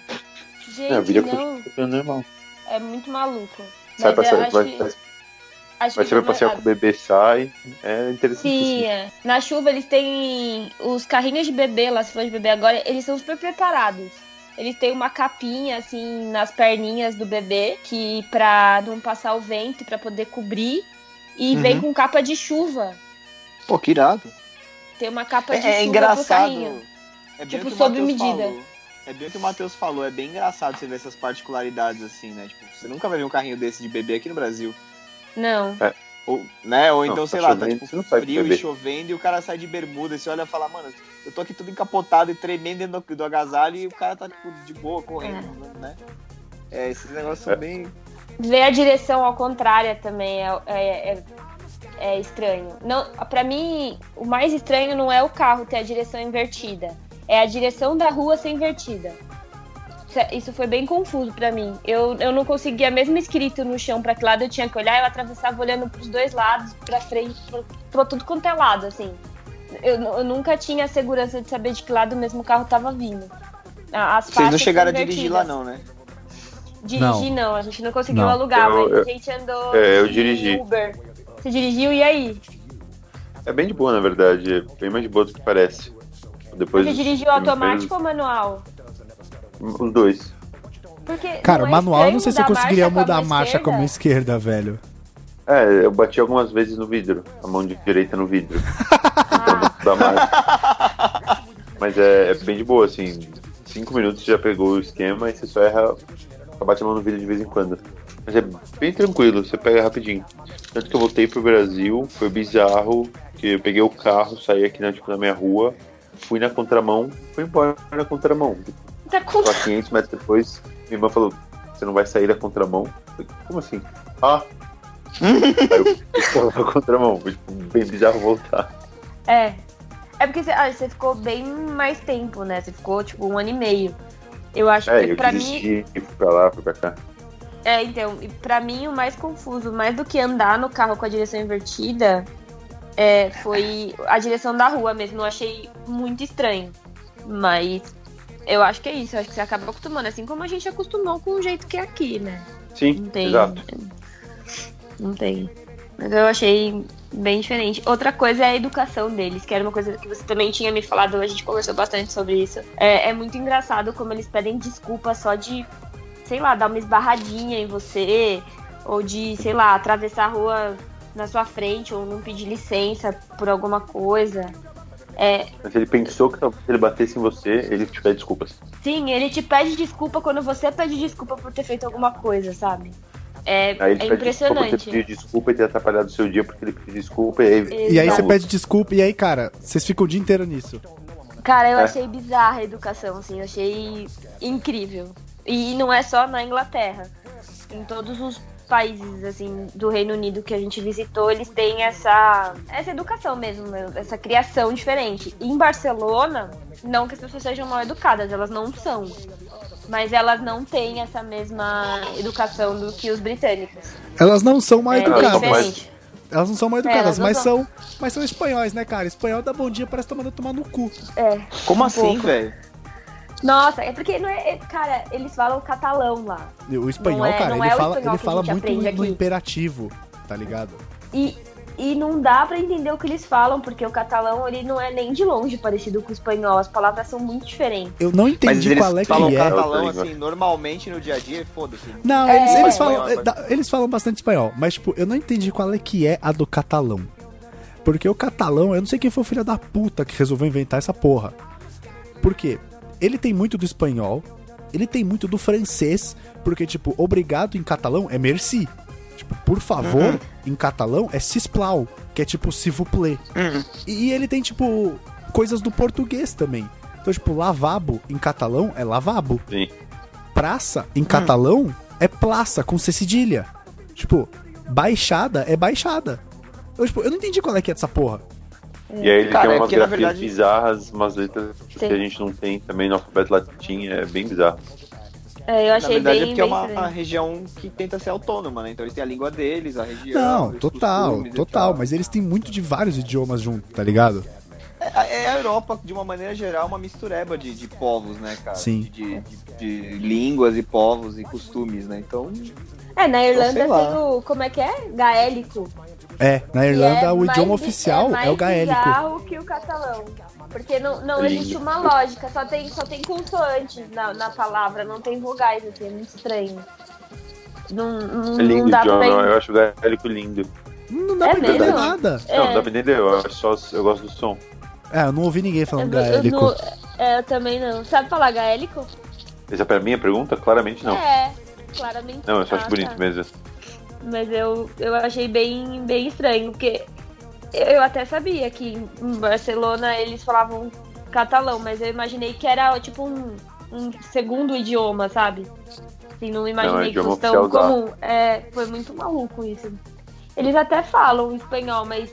É, a vida Gente, não. é normal. É muito maluco. Sai Mas pra, eu vai, acho vai, que- vai, acho vai vai uma- passear com o bebê, sai. É interessante. Sim, é. na chuva eles têm os carrinhos de bebê lá, se for de bebê agora, eles são super preparados. Eles têm uma capinha assim nas perninhas do bebê, que pra não passar o vento, pra poder cobrir, e Uhum. vem com capa de chuva. Pô, que irado. Tem uma capa É, de é chuva pro engraçado. carrinho. É Tipo, sob medida. falou. É bem o que o Matheus falou, é bem engraçado você ver essas particularidades assim, né? Tipo, você nunca vai ver um carrinho desse de bebê aqui no Brasil. Não. Ou, né? Ou Não, então, tá sei lá, tá chovendo, tipo sai com frio e bebê. chovendo e o cara sai de bermuda e você olha e fala, mano, eu tô aqui tudo encapotado e tremendo dentro do, do agasalho e o cara tá, tipo, de boa, correndo, né? É, esses negócios são É. bem. Ver a direção ao contrária também é, é, é, é estranho. Não, para mim, o mais estranho não é o carro ter a direção invertida, é a direção da rua ser invertida. Isso é- Isso foi bem confuso pra mim. Eu, eu não conseguia, mesmo escrito no chão pra que lado eu tinha que olhar, eu atravessava olhando pros dois lados, pra frente, pra, pra tudo quanto é lado, assim. Eu, eu nunca tinha a segurança de saber de que lado mesmo o carro tava vindo. A- As Vocês não chegaram a dirigir lá, não, né? Dirigir não. a gente não conseguiu Não. alugar, Eu- mas eu- a gente andou É, eu dirigi. Uber. Você dirigiu e aí? É bem de boa, na verdade. É bem mais de boa do que parece. Depois Você dirigiu automático ou manual? Os dois. Porque Cara, não é manual, eu não sei se eu mudar conseguiria marcha mudar a marcha com a mão esquerda? velho. É, eu bati algumas vezes no vidro. A mão de direita no vidro. Ah, da marca. Mas é, é bem de boa, assim. Cinco minutos você já pegou o esquema e você só erra pra bater a mão no vídeo de vez em quando. Mas é bem tranquilo, você pega rapidinho. Tanto que eu voltei pro Brasil, foi bizarro, que eu peguei o carro, saí aqui na, tipo, na minha rua, fui na contramão, fui embora na contramão. Tá com... Só 500 metros depois, minha irmã falou, você não vai sair da contramão? Falei, Como assim? Ah! Aí eu fui na contramão, tipo, bem bizarro voltar. É. É porque você, ah, você ficou bem mais tempo, né? Você ficou, tipo, um ano e meio. Eu acho É, que eu pra mim. desisti, fui pra lá, fui pra cá. É, então, e pra mim o mais confuso, mais do que andar no carro com a direção invertida, é, foi a direção da rua mesmo. Eu achei muito estranho. Mas eu acho que é isso, eu acho que você acaba acostumando, assim como a gente acostumou com o jeito que é aqui, né? Sim, Não tem. exato. Não tem. Mas eu achei bem diferente. Outra coisa é a educação deles, que era uma coisa que você também tinha me falado, a gente conversou bastante sobre isso. É, é muito engraçado como eles pedem desculpa só de, sei lá, dar uma esbarradinha em você, ou de, sei lá, atravessar a rua na sua frente, ou não pedir licença por alguma coisa. É, Mas ele pensou que talvez ele batesse em você, ele te pede desculpas. sim, ele te pede desculpa quando você pede desculpa por ter feito alguma coisa, sabe? É, Aí ele é te pede desculpa impressionante. pedido desculpa e ter atrapalhado o seu dia porque ele pediu desculpa e aí. E aí você pede desculpa, e aí, cara, vocês ficam o dia inteiro nisso. Cara, eu É. achei bizarra a educação, assim, eu achei incrível. E não é só na Inglaterra. Em todos os países, assim, do Reino Unido que a gente visitou, eles têm essa, essa educação mesmo, né? essa criação diferente. E em Barcelona, não que as pessoas sejam mal educadas, elas não são. Mas elas não têm essa mesma educação do que os britânicos. Elas não são mal é bem educadas. diferente. Elas não são mal É, elas educadas, não mas são. são, mas são espanhóis, né, cara? Espanhol dá bom dia, parece mandando tomar no cu. É. Como Um assim, velho? Nossa, é porque não é. é- Cara, eles falam catalão lá. O espanhol, Não é- cara, não ele é o fala, espanhol ele fala muito no, aqui. imperativo, tá ligado? E, e não dá pra entender o que eles falam, porque o catalão ele não é nem de longe parecido com o espanhol. As palavras são muito diferentes. Eu não entendi qual é que falam é. catalão assim, normalmente no dia a dia, foda-se. Não, É. eles, falam, espanhol. da- eles falam bastante espanhol, mas tipo, eu não entendi qual é que é a do catalão. Porque o catalão, eu não sei quem foi o filho da puta que resolveu inventar essa porra. Por quê? Ele tem muito do espanhol, ele tem muito do francês, porque tipo, obrigado em catalão é merci. Tipo, por favor, em catalão é sisplau, que é tipo s'il vous plaît. E ele tem tipo coisas do português também. Então, tipo, lavabo em catalão é lavabo Sim. praça em catalão é plaça com C cedilha. Tipo, baixada é baixada. Eu, tipo, eu não entendi qual é que é dessa porra. E aí ele Cara, tem é umas na grafias verdade- bizarras, umas letras que Sim. a gente não tem também no alfabeto latim, é bem bizarro. É, eu Na achei verdade bem, é porque é uma estranho. região que tenta ser autônoma, né? Então eles têm a língua deles, a região. Não, total, total. tal. Mas eles têm muito de vários idiomas junto, tá ligado? É, é a Europa, de uma maneira geral, uma mistureba de, de povos, né, cara? Sim. De, de- de línguas e povos e costumes, né? Então, É, na Irlanda sei lá. tem o. Como é que é? Gaélico. É, na Irlanda é o idioma oficial é, mais o gaélico. que o catalão. Porque não, não existe uma lógica, só tem, só tem consoantes na, na palavra, não tem vogais, assim, é muito estranho. Não, não, É lindo não o dá idioma, pra eu acho o gaélico lindo. Não dá É pra entender mesmo? nada. É. Não, não dá pra entender, eu, acho só, eu gosto do som. É, eu não ouvi ninguém falando eu, eu gaélico. não- é, eu também não. Sabe falar gaélico? Essa é pra mim a pergunta? Claramente não. É, claramente. Não, eu só Ah, acho bonito tá. mesmo. Mas eu, eu achei bem, bem estranho, porque eu, até sabia que em Barcelona eles falavam catalão, mas eu imaginei que era tipo um, um segundo idioma, sabe? Assim, não imaginei que idioma fosse tão comum. É, foi muito maluco isso. Eles até falam espanhol, mas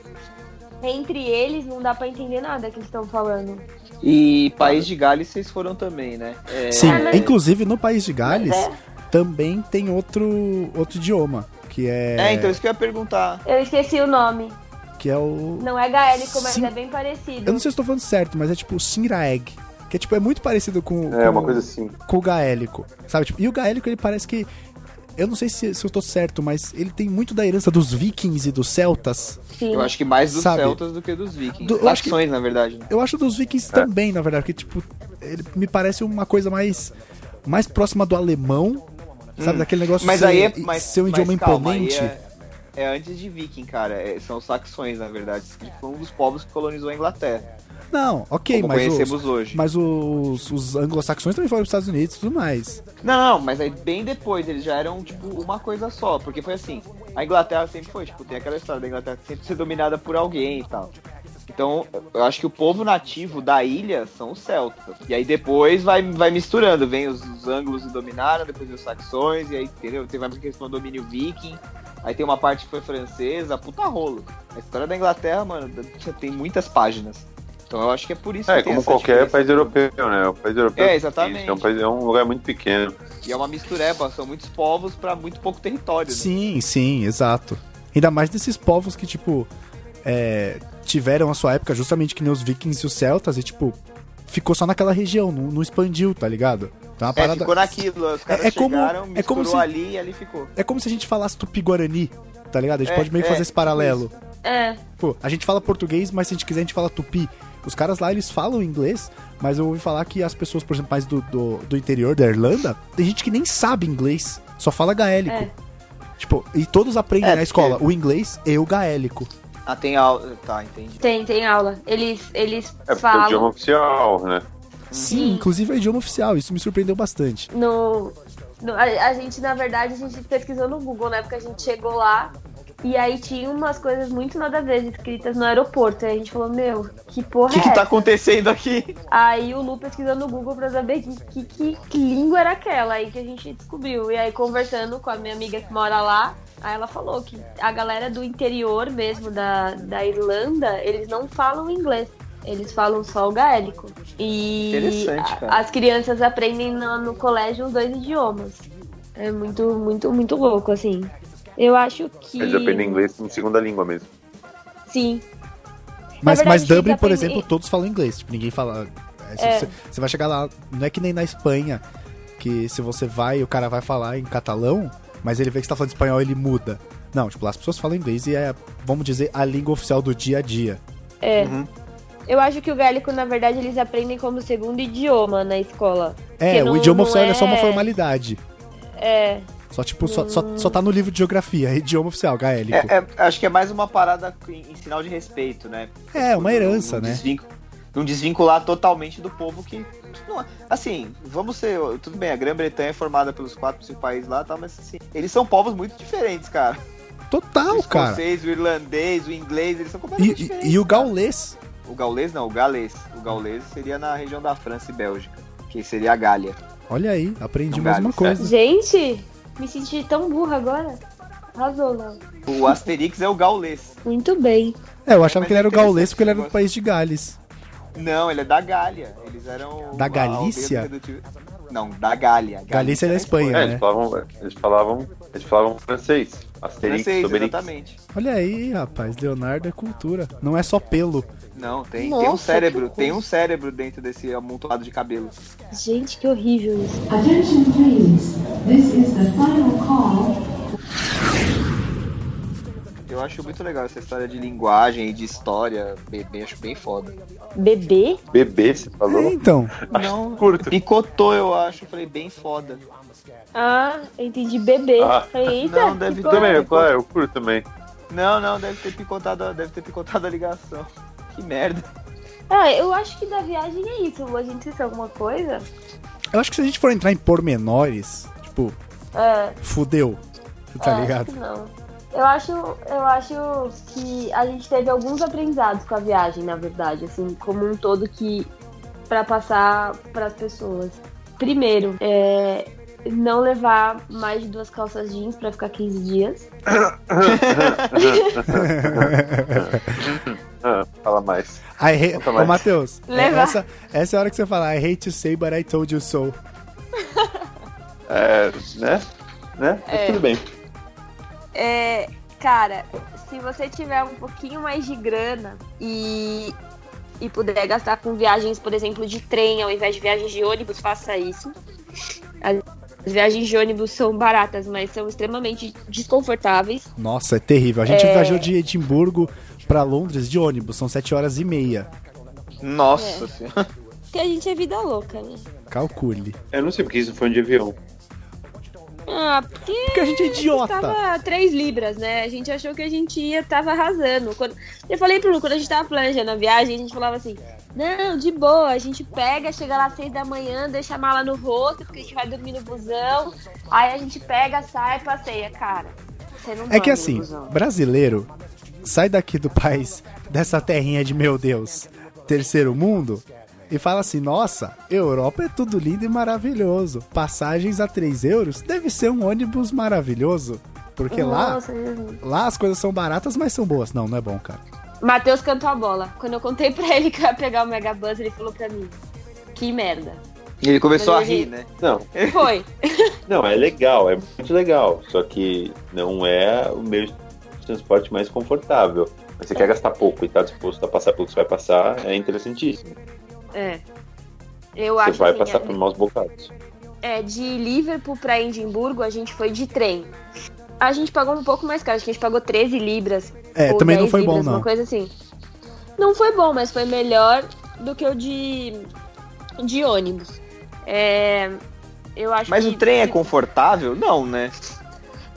entre eles não dá pra entender nada que eles estão falando. E País de Gales vocês foram também, né? É, Sim, É, mas- inclusive no país de Gales é, também tem outro, outro idioma, que é, É, então isso que eu ia perguntar. eu esqueci o nome. que é o Não é gaélico, mas Sim. é bem parecido. Eu não sei se eu tô falando certo, mas é tipo o Sinraeg, que é tipo é muito parecido com É, com- uma coisa assim. com o gaélico, sabe? Tipo, e o gaélico, ele parece que. Eu não sei se, se eu tô certo, mas ele tem muito da herança dos vikings e dos celtas. Sim. Eu acho que mais dos Sabe? celtas do que dos vikings. Do- eu acho que- Saxões, na verdade. né? Eu acho dos vikings também, na verdade, porque, tipo, ele me parece uma coisa mais. mais próxima do alemão, sabe? Daquele negócio Hum. Mas ser, aí é. Mas, ser um idioma imponente. É, é antes de viking, cara. É- são os saxões, na verdade. Que foi um dos povos que colonizou a Inglaterra. Não, ok, como mas conhecemos os, hoje. mas os, os anglo-saxões também foram pros Estados Unidos e tudo mais. Não, mas aí bem depois eles já eram, tipo, uma coisa só. Porque foi assim, a Inglaterra sempre foi, tipo, tem aquela história da Inglaterra sempre ser dominada por alguém e tal. Então, eu acho que o povo nativo da ilha são os celtas. E aí depois vai, vai misturando. Vem os, os anglos e dominaram, depois os saxões, e aí, entendeu? Teve uma questão do domínio viking. Aí tem uma parte que foi francesa, puta rolo. A história da Inglaterra, mano, tem muitas páginas. Então eu acho que é por isso É, que tem como essa qualquer país europeu, né? O país europeu É, tem exatamente. É um, país, é um lugar muito pequeno. E é uma mistureba, são muitos povos pra muito pouco território. né? Sim, sim, exato. Ainda mais desses povos que, tipo, é, tiveram a sua época justamente que nem os vikings e os celtas e, tipo, ficou só naquela região, não, não expandiu, tá ligado? Então, é É, parada... ficou naquilo, os caras É- é como- chegaram, é misturou como se- ali e ali ficou. É como se a gente falasse tupi-guarani, tá ligado? A gente É, pode meio que é, fazer esse paralelo. É, Pô, a gente fala português, mas se a gente quiser a gente fala tupi. Os caras lá, eles falam inglês, mas eu ouvi falar que as pessoas, por exemplo, mais do, do, do interior da Irlanda, tem gente que nem sabe inglês, só fala gaélico. É. Tipo, e todos aprendem É, na escola o inglês e o gaélico. Ah, tem aula. Tá, entendi. tem, tem aula. Eles, eles É é o falam idioma oficial, né? Sim, inclusive é idioma oficial, isso me surpreendeu bastante. no. no- a, a gente, na verdade, a gente pesquisou no Google, né? Porque a gente chegou lá e aí tinha umas coisas muito nada a ver escritas no aeroporto. Aí a gente falou, meu, que porra que, é que tá acontecendo aqui? Aí o Lu pesquisou no Google pra saber que, que, que, língua era aquela. Aí que a gente descobriu. E aí, conversando com a minha amiga que mora lá, aí ela falou que a galera do interior mesmo da, da Irlanda, eles não falam inglês. Eles falam só o gaélico. E a- cara. as crianças aprendem no, no colégio os dois idiomas. É muito, muito, muito louco, assim. Eu acho que. Eles aprendem inglês como segunda língua mesmo. Sim. Mas, verdade, mas Dublin, por exemplo, todos falam inglês. Tipo, ninguém fala. é, É. Você, você vai chegar lá, não é que nem na Espanha, que se você vai, o cara vai falar em catalão, mas ele vê que você tá falando espanhol, ele muda. Não, tipo, lá as pessoas falam inglês e é, vamos dizer, a língua oficial do dia a dia. É. Uhum. Eu acho que o gaélico, na verdade, eles aprendem como segundo idioma na escola. É, Porque o não- idioma não oficial ele é só uma é- formalidade. É. Só, tipo, só, só, só tá no livro de geografia, é idioma oficial, gaélico. É, é, acho que é mais uma parada em, em sinal de respeito, né? É, uma herança, Não- não né? desvincu- Não desvincular totalmente do povo que. não é- assim, vamos ser. Tudo bem, a Grã-Bretanha é formada pelos quatro, cinco países lá, tá, mas assim, eles são povos muito diferentes, cara. Total, o cara. escocês, o irlandês, o inglês, eles são E, completamente e- diferentes. e o cara. gaulês. O gaulês não, o galês. O gaulês seria na região da França e Bélgica, que seria a Gália. Olha aí, aprendi Não mais uma coisa. Gente, me senti tão burra agora. Arrasou, Léo. O Asterix é o gaulês. Muito bem. É, eu achava Mas que ele é era o gaulês interessante porque ele era do país de Gales. Não, ele é da Gália. Eles eram. Da Galícia? Não, da Gália. Galícia é da na Espanha. É, né? eles falavam, eles falavam, eles falavam francês. Asterix, Francês, Obelix. exatamente. Olha aí, rapaz, Leonardo é cultura. Não é só pelo. Não, tem, tem Nossa, um cérebro, tem um cérebro dentro desse amontoado de cabelo. Gente, que horrível isso. Attention please. This is the final call Eu acho muito legal essa história de linguagem e de história. Bem- acho bem foda. Bebê? Bebê, você falou? É, então. Não, curto. picotou, eu acho. Falei, bem foda. Ah, eu entendi bebê. Ah. Eita, Não, deve ter. Também, claro, eu curto também. Não, não, deve ter picotado, deve ter picotado a ligação. Que merda. Ah, eu acho que da viagem é isso. A gente esqueceu alguma coisa? Eu acho que se a gente for entrar em pormenores, tipo, É. fudeu. Tá é, ligado? acho que não. Eu acho, eu acho que a gente teve alguns aprendizados com a viagem, na verdade, assim, como um todo que para passar para as pessoas. Primeiro, é não levar mais de duas calças jeans para ficar 15 dias. Fala mais. I hate... Ô, mais. Matheus, é- Leva. essa, essa é a hora que você fala I hate to say, but I told you so. É, né? Né? É. tudo bem. É, cara, se você tiver um pouquinho mais de grana e, e puder gastar com viagens, por exemplo, de trem ao invés de viagens de ônibus, faça isso. As viagens de ônibus são baratas, mas são extremamente desconfortáveis. Nossa, é terrível. A gente É. viajou de Edimburgo pra Londres de ônibus, são 7 horas e meia. Nossa É. senhora. Porque a gente é vida louca, né? Calcule. Eu não sei porque isso foi um de avião. Ah, porque Porque a gente é idiota. tava 3 libras, né? A gente achou que a gente ia, tava arrasando. Quando... Eu falei pro Lu, quando a gente tava planejando a viagem, a gente falava assim, não, de boa, a gente pega, chega lá às 6 da manhã, deixa a mala no rosto, porque a gente vai dormir no busão. Aí a gente pega, sai, passeia, cara. Você não É que assim, brasileiro sai daqui do país, dessa terrinha de meu Deus, terceiro mundo, e fala assim: nossa, Europa é tudo lindo e maravilhoso. Passagens a 3 euros deve ser um ônibus maravilhoso. Porque lá, Nossa, Jesus. lá as coisas são baratas, mas são boas. Não, não é bom, cara. Matheus cantou a bola. Quando eu contei pra ele que eu ia pegar o Megabus, ele falou pra mim, que merda. E ele começou a Mas ele- rir, né? Não, Foi. não, é legal, é muito legal. Só que não é o meio de transporte mais confortável. Mas você quer gastar pouco e tá disposto a passar pelo que você vai passar, é interessantíssimo. É. Eu Você acho vai assim, passar é- por maus bocados. É, de Liverpool pra Edimburgo, a gente foi de trem. A gente pagou um pouco mais caro, acho que a gente pagou 13 libras. É, ou também não 10 foi bom, libras, não. Uma coisa assim. Não foi bom, mas foi melhor do que o de, de ônibus. É, eu acho Mas que, o trem é confortável? Não, né?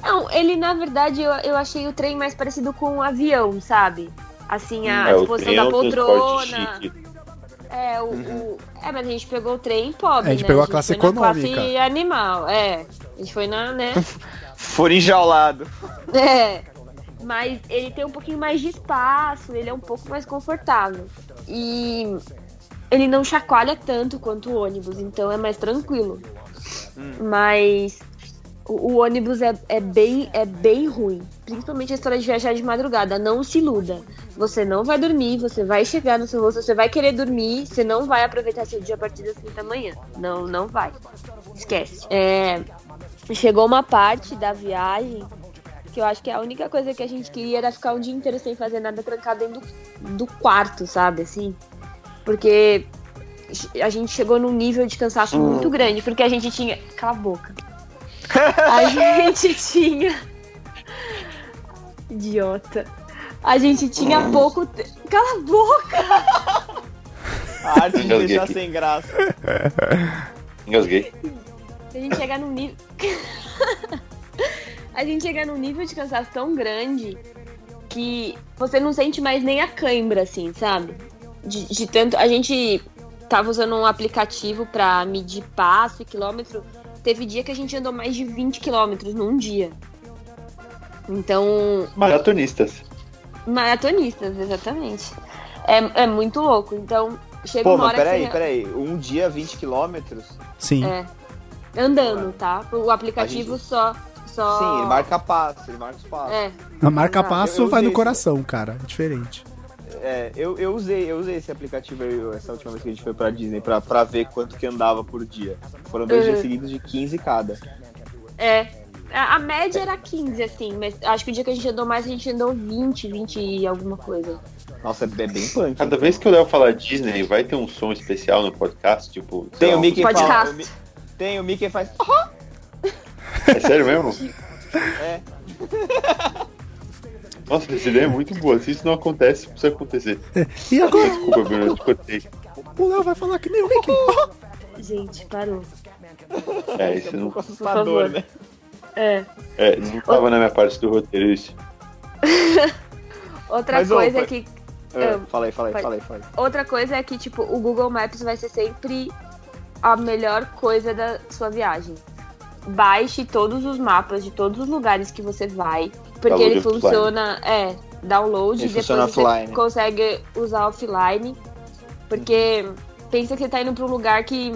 Não, ele na verdade eu, eu achei o trem mais parecido com um avião, sabe? Assim, a é, disposição da é poltrona. É, o, o- é, mas a gente pegou o trem pobre, a gente né? pegou a classe foi na econômica. classe animal, é. A gente foi na, né? For enjaulado. É, mas ele tem um pouquinho mais de espaço, ele é um pouco mais confortável. E ele não chacoalha tanto quanto o ônibus, então é mais tranquilo. Mas o, o ônibus é, é, bem, é bem ruim. Principalmente a história de viajar de madrugada. Não se iluda. Você não vai dormir, você vai chegar no seu rosto, você vai querer dormir, você não vai aproveitar seu dia a partir das 5 da manhã. Não, não vai. Esquece. É, chegou uma parte da viagem que eu acho que a única coisa que a gente queria era ficar um dia inteiro sem fazer nada trancado dentro do, do quarto, sabe? Assim. Porque a gente chegou num nível de cansaço muito grande, porque a gente tinha. Cala a boca. A gente tinha. Idiota. A gente tinha pouco. te- Cala a boca! A arte de deixar aqui. sem graça. Engasguei. A gente chegar num nível. a gente chega num nível de cansaço tão grande que você não sente mais nem a cãibra, assim, sabe? De, de tanto. A gente tava usando um aplicativo pra medir passo e quilômetro. Teve dia que a gente andou mais de 20 quilômetros num dia. Então, Maratonistas. maratonistas, exatamente. É, é muito louco. Então, chega Pô, uma mas hora peraí, que. peraí. Um dia, 20 quilômetros? Sim. É. Andando, tá? O aplicativo só. só... Sim, ele marca passo, ele marca os passos. É, A marca passo Eu- eu vai no coração, cara. É diferente. É, eu, eu usei, eu usei esse aplicativo aí, essa última vez que a gente foi pra Disney, pra, pra ver quanto que andava por dia. Foram dois Uhum. dias seguidos de 15 cada. É. A, a média era 15, assim, mas acho que o dia que a gente andou mais, a gente andou 20, 20 e alguma coisa. Nossa, é bem punk. Cada vez que o Léo falar Disney, vai ter um som especial no podcast, tipo. Tem o Mickey Podcast. fala. o Mi- Tem o Mickey faz. É sério mesmo? É. Nossa, essa ideia é muito boa. Se isso não acontece, precisa acontecer. E agora, Desculpa, Bruno, eu te cortei. o Léo vai falar que nem o Mickey. Gente, parou. É, isso não, assustador, favor. né? É. é, não tava na minha parte do roteiro isso. Outra Mas, coisa é que. É, Ah, fala aí, fala aí, pode- fala aí, fala aí. Outra coisa é que, tipo, o Google Maps vai ser sempre a melhor coisa da sua viagem. Baixe todos os mapas de todos os lugares que você vai. Porque ele offline. funciona, é, download, Ele depois funciona você offline. consegue usar offline. Porque pensa que você tá indo pra um lugar que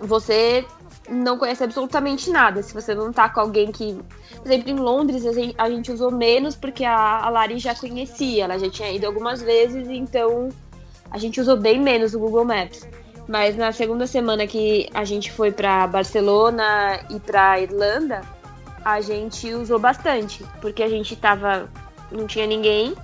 você não conhece absolutamente nada. Se você não tá com alguém que. Por exemplo, em Londres a gente, a gente usou menos porque a, a Lari já conhecia, ela já tinha ido algumas vezes, então a gente usou bem menos o Google Maps. Mas na segunda semana que a gente foi pra Barcelona e pra Irlanda, a gente usou bastante, porque a gente tava. não tinha ninguém.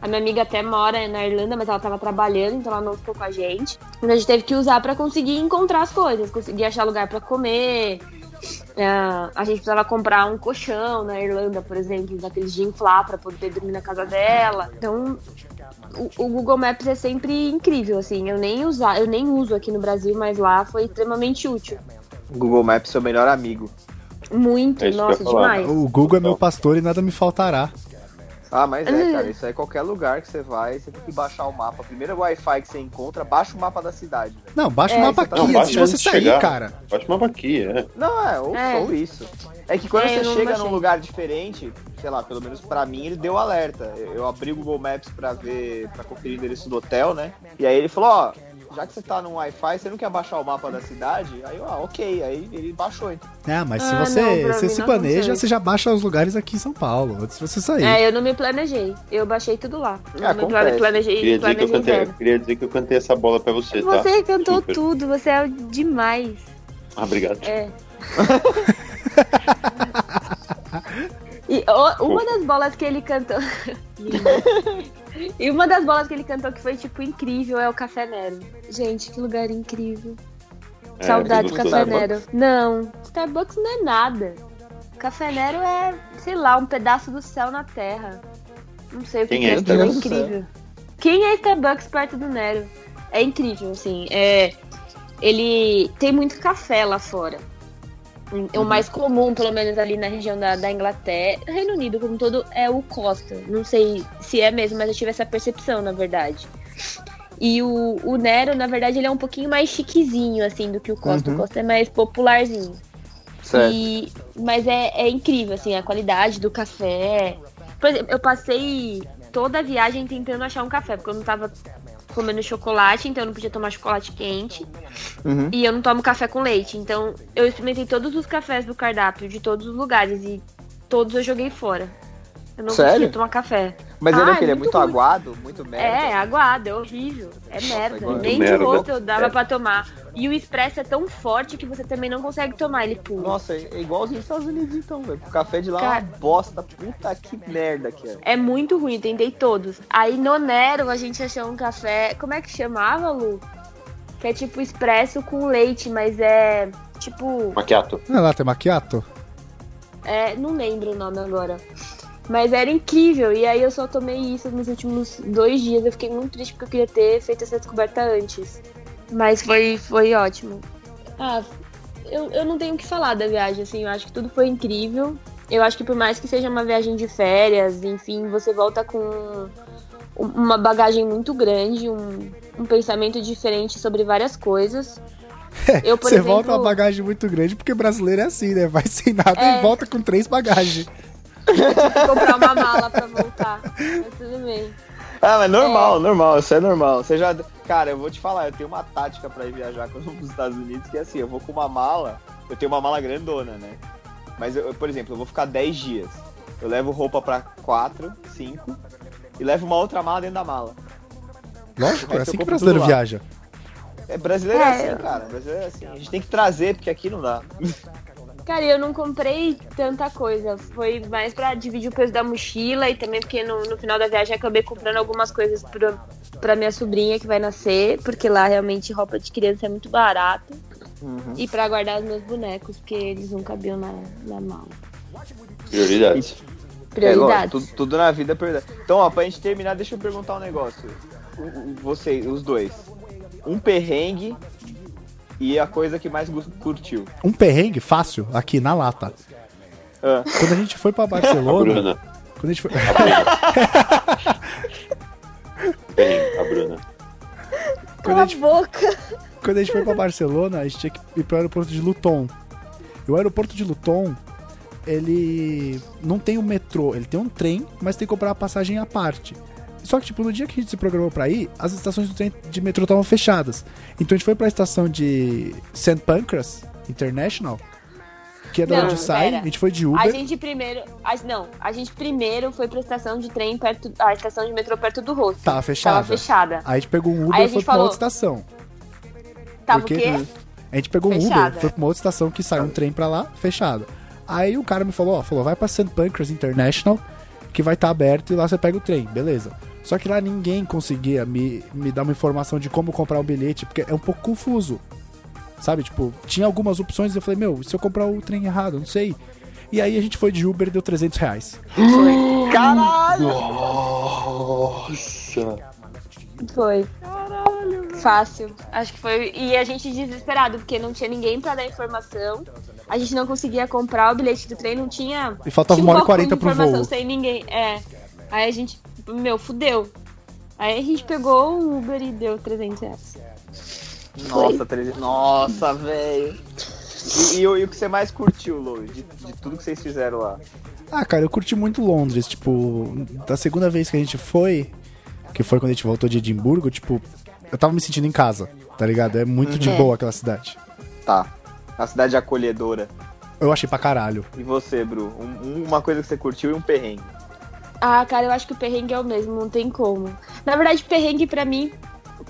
A minha amiga até mora na Irlanda, mas ela tava trabalhando, então ela não ficou com a gente. Então a gente teve que usar pra conseguir encontrar as coisas, conseguir achar lugar pra comer. Ah, a gente precisava comprar um colchão na Irlanda, por exemplo, daqueles de inflar pra poder dormir na casa dela. Então, o, o Google Maps é sempre incrível, assim. Eu nem usar, eu nem uso aqui no Brasil, mas lá foi extremamente útil. Google Maps é o melhor amigo. Muito, É nossa, falar. demais. O Google é meu pastor e nada me faltará. Ah, mas é, Hum. cara, isso aí qualquer lugar que você vai, você tem que baixar o mapa. Primeiro Wi-Fi que você encontra, baixa o mapa da cidade. Não, baixa É, o mapa tá- aqui Não, antes de baixa você sair, chegar. cara. Bate uma aqui, é. Não, é, ou, É. ou isso. É que quando É, você chega baixei. num lugar diferente, sei lá, pelo menos pra mim, ele deu alerta. Eu, eu abri o Google Maps pra ver, pra conferir o endereço do hotel, né? E aí ele falou, ó, já que você tá no Wi-Fi, você não quer baixar o mapa da cidade? Aí eu, ah, ok. Aí ele baixou, então. É, mas se Ah, você, não, você mim se planeja, você já baixa os lugares aqui em São Paulo, antes de você sair. É, eu não me planejei. Eu baixei tudo lá. Não me plane- acontece. planejei, Queria dizer, que eu planejei cantei, queria dizer que eu cantei essa bola pra você, tá? Você cantou Super. tudo, você é demais. Ah, obrigado. É. E o- uma das bolas que ele cantou. E uma das bolas que ele cantou que foi, tipo, incrível é o Café Nero. Gente, que lugar incrível. É, Saudade do? Café Nero. Não, Starbucks não é nada. Café Nero é, sei lá, um pedaço do céu na terra. Não sei o que Quem que é é, é Starbucks? incrível. Quem é Starbucks perto do Nero? É incrível, assim. É, ele tem muito café lá fora. O mais comum, pelo menos ali na região da, da Inglaterra, Reino Unido como um todo, é o Costa. Não sei se é mesmo, mas eu tive essa percepção, na verdade. E o, o Nero, na verdade, ele é um pouquinho mais chiquezinho, assim, do que o Costa. Uhum. O Costa é mais popularzinho. Certo. E, mas é, é incrível, assim, a qualidade do café. Por exemplo, eu passei toda a viagem tentando achar um café, porque eu não tava comendo chocolate, então eu não podia tomar chocolate quente. Uhum. E eu não tomo café com leite. Então eu experimentei todos os cafés do cardápio de todos os lugares e todos eu joguei fora. Eu não Sério? conseguia tomar café. Mas ele Ah, é que ele é é muito muito aguado, muito merda. É, aguado, é horrível. É merda. muito Nem merda. de rosto eu dava É. pra tomar. E o expresso é tão forte que você também não consegue tomar ele puro. Nossa, é igualzinho os Estados Unidos então, velho. O café de lá é Cara- uma bosta. Puta que merda que é. É muito ruim, tentei todos. Aí no Nero a gente achou um café. Como é que chamava, Lu? Que é tipo expresso com leite, mas é tipo. Maquiato. Ah, lá tem macchiato? É, não lembro o nome agora. Mas era incrível. E aí eu só tomei isso nos últimos dois dias. Eu fiquei muito triste porque eu queria ter feito essa descoberta antes. Mas foi, foi ótimo. Ah, eu, eu não tenho o que falar da viagem, assim. Eu acho que tudo foi incrível. Eu acho que por mais que seja uma viagem de férias, enfim, você volta com um- uma bagagem muito grande, um, um pensamento diferente sobre várias coisas. Eu, por Você exemplo, volta uma bagagem muito grande, porque brasileiro é assim, né? Vai sem nada É. e volta com três bagagens. Comprar uma mala pra voltar. Mas tudo bem. Ah, mas normal, normal, isso é normal. Você já. Cara, eu vou te falar, eu tenho uma tática pra ir viajar quando eu vou pros Estados Unidos, que é assim, eu vou com uma mala, eu tenho uma mala grandona, né? Mas eu, eu, por exemplo, eu vou ficar 10 dias. Eu levo roupa pra 4, 5 e levo uma outra mala dentro da mala. Lógico, é assim que brasileiro viaja. É brasileiro é, É, assim, cara. Brasileiro é assim. A gente tem que trazer, porque aqui não dá. Cara, eu não comprei tanta coisa. Foi mais pra dividir o peso da mochila e também porque no, no final da viagem acabei comprando algumas coisas pra, pra minha sobrinha que vai nascer, porque lá realmente roupa de criança é muito barato. Uhum. E pra guardar os meus bonecos, porque eles não cabiam na, na mala. Prioridades. É, Prioridades. lógico, tudo, tudo na vida é prioridade. Então, ó, pra gente terminar, deixa eu perguntar um negócio. Vocês, os dois. Um perrengue e a coisa que mais curtiu. Um perrengue fácil, aqui na lata. Ah. Quando a gente foi pra A Barcelona. Bruna. quando a gente foi. Bem, a Bruna. Quando Cala a a gente, boca! quando a gente foi pra Barcelona, a gente tinha que ir pro aeroporto de Luton. E o aeroporto de Luton, ele não tem um metrô, ele tem um trem, mas tem que comprar a passagem à parte. Só que, tipo, no dia que a gente se programou pra ir, as estações do trem de metrô estavam fechadas. Então a gente foi pra estação de St. Pancras International, que é da Não, onde sai. pera. A gente foi de A Uber. gente primeiro. A, não, a gente primeiro foi pra estação de trem perto. A estação de metrô perto do rosto. Tava fechada. Tava fechada. Aí a gente pegou um Uber a e foi gente pra falou- outra estação. Tava Porque- o quê? A gente pegou um Fechada. Uber, foi pra uma outra estação que saiu um trem pra lá, fechado. Aí o cara me falou, ó, falou, vai pra St. Pancras International, que vai estar aberto e lá você pega o trem, beleza. Só que lá ninguém conseguia me, me dar uma informação de como comprar o bilhete, porque é um pouco confuso. Sabe, tipo, tinha algumas opções e eu falei, meu, se eu comprar o trem errado, não sei. E aí a gente foi de Uber e deu 300 reais. Caralho! Nossa. Foi. Fácil. Acho que foi. E a gente desesperado, porque não tinha ninguém pra dar informação. a gente não conseguia comprar o bilhete do trem, não tinha. E faltava tinha uma hora e quarenta pro informação voo. sem ninguém. É. Aí a gente, meu, fudeu. Aí a gente pegou um Uber e deu 300 reais. Nossa, 13. Nossa, velho. E, e o e o que você mais curtiu, Lou, de, de tudo que vocês fizeram lá? Ah, cara, eu curti muito Londres. Tipo, da segunda vez que a gente foi, que foi quando a gente voltou de Edimburgo, tipo, eu tava me sentindo em casa, tá ligado? É muito de Uhum. boa aquela cidade. Tá. A cidade acolhedora. Eu achei pra caralho. E você, Bru? Um- uma coisa que você curtiu e um perrengue. Ah, cara, eu acho que o perrengue é o mesmo, não tem como. Na verdade, perrengue pra mim,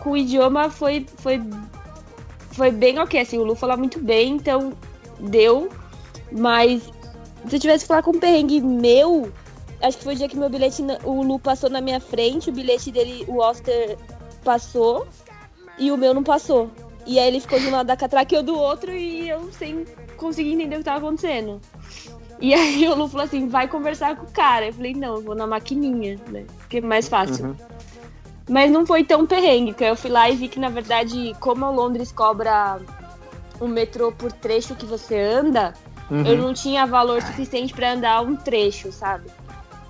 com o idioma, foi, foi, foi bem ok. Assim, o Lu fala muito bem, então deu. Mas se eu tivesse que falar com um perrengue meu, acho que foi o dia que meu bilhete, o Lu passou na minha frente, o bilhete dele, o Oster passou, e o meu não passou. E aí ele ficou de um lado da catraca e eu do outro, e eu sem conseguir entender o que tava acontecendo. E aí o Lu falou assim, vai conversar com o cara. Eu falei, não, eu vou na maquininha, né? Porque é mais fácil. Uhum. Mas não foi tão perrengue, porque eu fui lá e vi que, na verdade, como a Londres cobra o metrô por trecho que você anda, Uhum. eu não tinha valor suficiente pra andar um trecho, sabe?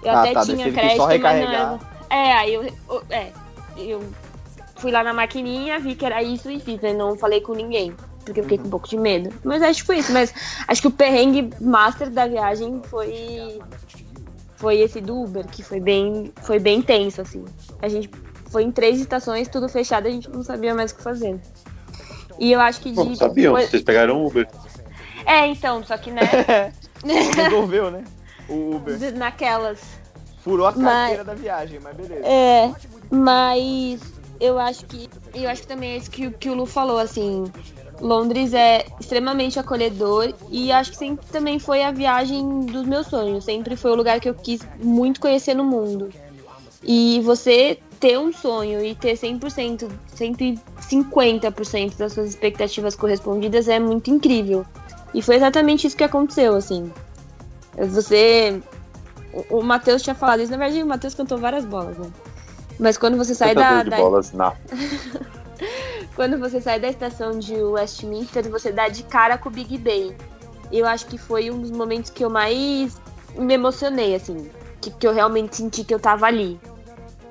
Eu Ah, até tá, tinha crédito, mas não era. É, aí eu, eu- é, eu fui lá na maquininha, vi que era isso e fiz, né? Não falei com ninguém, porque eu fiquei com um pouco de medo. Mas acho que foi isso, mas acho que o perrengue master da viagem foi foi esse do Uber, que foi bem, foi bem tenso, assim. A gente foi em três estações, tudo fechado, a gente não sabia mais o que fazer. E eu acho que de. Bom, sabiam, foi- vocês pegaram Uber. É, então, só que, né? Resolveu, né? O Uber. naquelas. Furou a Mas- carteira da viagem, mas beleza. É, mas eu acho que. Eu acho que também é isso que, o- que o Lu falou, assim. Londres é extremamente acolhedor e acho que sempre também foi a viagem dos meus sonhos. Sempre foi o lugar que eu quis muito conhecer no mundo. E você ter um sonho e ter 100%, 150% das suas expectativas correspondidas é muito incrível. E foi exatamente isso que aconteceu, assim. Você. O, Matheus tinha falado isso, na verdade o Matheus cantou várias bolas, né? Mas quando você sai da, da- bolas na. quando você sai da estação de Westminster, você dá de cara com o Big Ben. Eu acho que foi um dos momentos que eu mais me emocionei, assim. Que, que eu realmente senti que eu tava ali.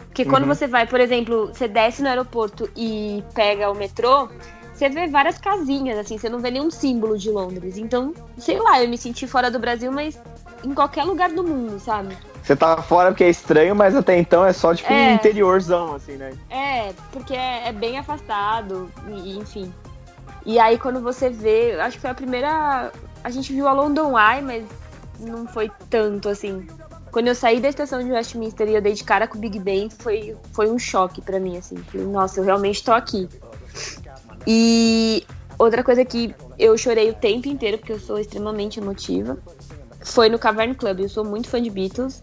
Porque quando Uhum. você vai, por exemplo, você desce no aeroporto e pega o metrô, você vê várias casinhas, assim, você não vê nenhum símbolo de Londres. Então, sei lá, eu me senti fora do Brasil, mas em qualquer lugar do mundo, sabe? Você tá fora porque é estranho, mas até então é só tipo É. um interiorzão, assim, né? É, porque é, é bem afastado, e, enfim. E aí quando você vê, acho que foi a primeira. A gente viu a London Eye, mas não foi tanto assim. Quando eu saí da estação de Westminster e eu dei de cara com o Big Ben, foi, foi um choque pra mim, assim. Falei, nossa, eu realmente tô aqui. E outra coisa que eu chorei o tempo inteiro, porque eu sou extremamente emotiva, foi no Cavern Club. Eu sou muito fã de Beatles.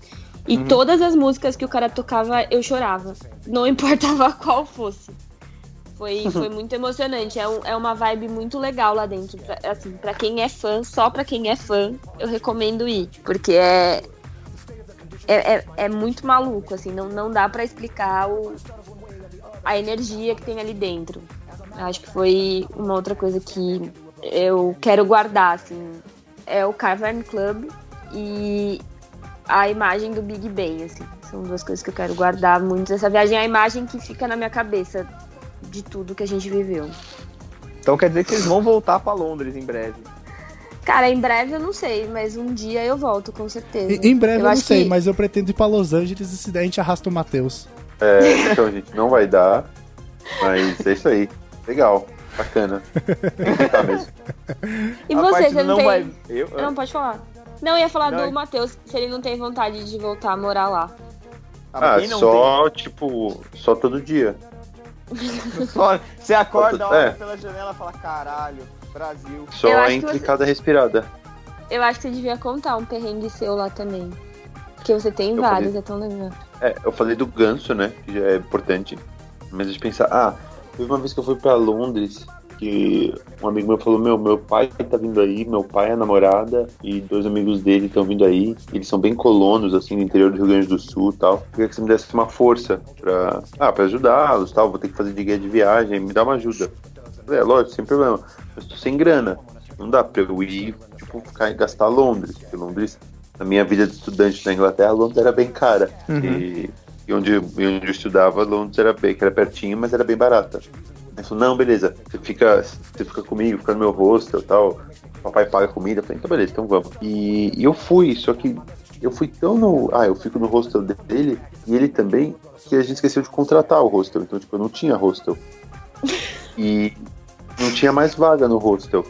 E todas as músicas que o cara tocava, eu chorava. Não importava qual fosse. Foi, foi muito emocionante. É, um- é uma vibe muito legal lá dentro. Pra, assim, pra quem é fã, só pra quem é fã, eu recomendo ir. Porque é. É, é, é muito maluco, assim, não, não dá pra explicar o, a energia que tem ali dentro. Acho que foi uma outra coisa que eu quero guardar, assim. É o Cavern Club e a imagem do Big Ben, assim. São duas coisas que eu quero guardar muito dessa viagem. É a imagem que fica na minha cabeça de tudo que a gente viveu. Então quer dizer que eles vão voltar pra Londres em breve. Cara, em breve eu não sei, mas um dia eu volto, com certeza. E- em breve eu, não acho sei, que- mas eu pretendo ir pra Los Angeles e se der a gente arrasta o Matheus. É, então, gente, não vai dar. Mas é isso aí. Legal. Bacana. Tá mesmo. E A você, você do não, tem. vai. Eu, Não, pode falar. Não, eu ia falar Não, do Matheus, se ele não tem vontade de voltar a morar lá. Ah, Ah, não só, tipo, só todo dia. tem? Só- você acorda, É. olha pela janela e fala: caralho, Brasil. Só entre você- cada respirada. Eu acho que você devia contar um perrengue seu lá também. Porque você tem Eu vários, falei. é tão legal. É, eu falei do ganso, né? Que já é importante. Mas deixa eu pensar, ah, teve uma vez que eu fui pra Londres que um amigo meu falou, meu, meu pai tá vindo aí, meu pai é a namorada e dois amigos dele estão vindo aí. Eles são bem colonos, assim, no interior do Rio Grande do Sul e tal. Queria que você me desse uma força pra, ah, pra ajudá-los tal. Vou ter que fazer de guia de viagem, me dá uma ajuda. É, lógico, sem problema. Eu estou sem grana. não dá pra eu ir, tipo, ficar, gastar Londres, porque Londres, na minha vida de estudante na Inglaterra, Londres era bem cara. E, e onde, eu- onde eu estudava, Londres era bem, que era pertinho, mas era bem barata. Ele falou, não, beleza, você fica, você fica comigo, fica no meu hostel e tal, papai paga comida. Eu falei, então beleza, então vamos. E, e eu fui, só que eu fui tão no. Ah, eu fico no hostel dele e ele também, que a gente esqueceu de contratar o hostel. Então, tipo, eu não tinha hostel. E não tinha mais vaga no hostel.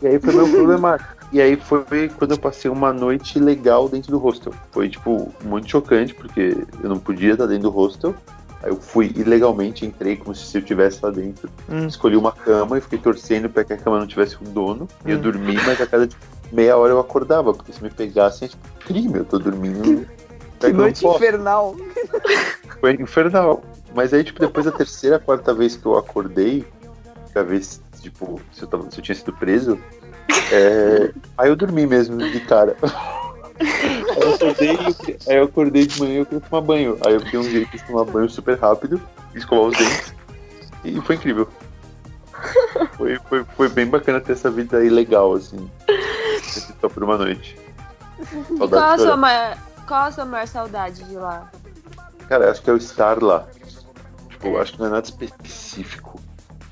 E aí foi meu problema. E aí foi quando eu passei uma noite legal dentro do hostel. Foi, tipo, muito chocante, porque eu não podia estar dentro do hostel. Aí eu fui ilegalmente, entrei como se eu estivesse lá dentro. Hum. Escolhi uma cama e fiquei torcendo pra que a cama não tivesse um dono. E eu dormi, mas a cada tipo, meia hora eu acordava, porque se me pegassem é tipo crime, eu tô dormindo. Que um noite infernal. Foi infernal. Mas aí, tipo, depois da terceira, quarta vez que eu acordei, pra ver se, tipo, se eu, tava- se eu tinha sido preso, é, aí eu dormi mesmo, de cara. Aí eu acordei, aí eu acordei de manhã e eu queria tomar banho. Aí eu fiquei um jeito de tomar banho super rápido, escovar os dentes, e foi incrível. Foi, foi, foi bem bacana ter essa vida aí legal, assim. Só por uma noite. Qual Saudade a, de sua maior, qual a sua maior saudade de lá? Cara, acho que é o estar lá. Tipo, acho que não é nada específico.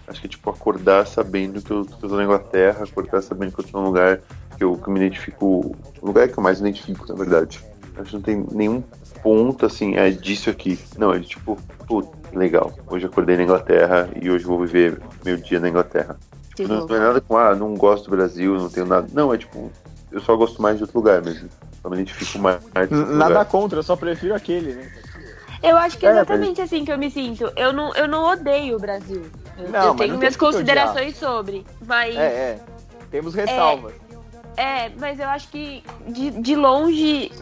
Acho que é tipo acordar sabendo que eu, que eu tô na Inglaterra, acordar sabendo que eu tô num lugar que eu, que eu me identifico. O lugar que eu mais me identifico, na verdade. Acho que não tem nenhum ponto assim, é disso aqui. Não, é de tipo, pô, legal. Hoje eu acordei na Inglaterra e hoje eu vou viver meu dia na Inglaterra. Que Não, não é nada com, ah, não gosto do Brasil, não tenho nada. Não, é tipo, eu só gosto mais de outro lugar mesmo. Eu me identifico mais. mais Nada lugar. contra, eu só prefiro aquele, né? Eu acho que é É, exatamente assim que eu me sinto. Eu não, eu não odeio o Brasil. Eu, Não, eu tenho não minhas considerações sobre. Mas É, é. Temos ressalvas. É, mas eu acho que de, de longe.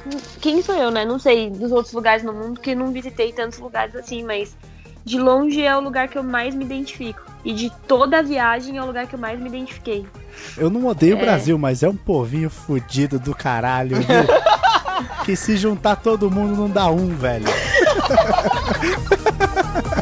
Quem sou eu, né? Não sei dos outros lugares no mundo, que não visitei tantos lugares assim, mas de longe é o lugar que eu mais me identifico. E de toda a viagem é o lugar que eu mais me identifiquei. Eu não odeio o É. Brasil, mas é um povinho fudido do caralho, viu? que se juntar todo mundo não dá um, velho.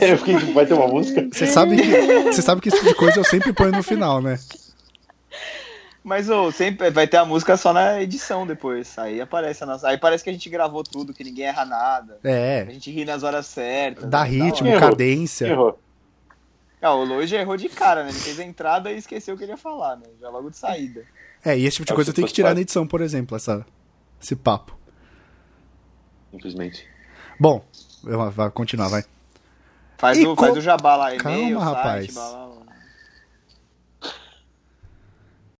eu fiquei, vai ter uma música? Você sabe que você sabe que esse tipo de coisa eu sempre ponho no final, né? Mas ô, sempre vai ter a música só na edição depois. Aí aparece a nossa. Aí parece que a gente gravou tudo, que ninguém erra nada. A É, gente ri nas horas certas. dá né? ritmo. Errou. cadência. Errou. Ah, o Lois já errou de cara, né? Ele fez a entrada e esqueceu o que ele ia falar, né? Já logo de saída. É, e esse tipo de É coisa eu que tenho que faz tirar na edição, por exemplo, essa, esse papo. Simplesmente. Bom, eu- vai continuar, vai. Faz, E o, co- faz o jabá lá, Calma, site, rapaz. blá.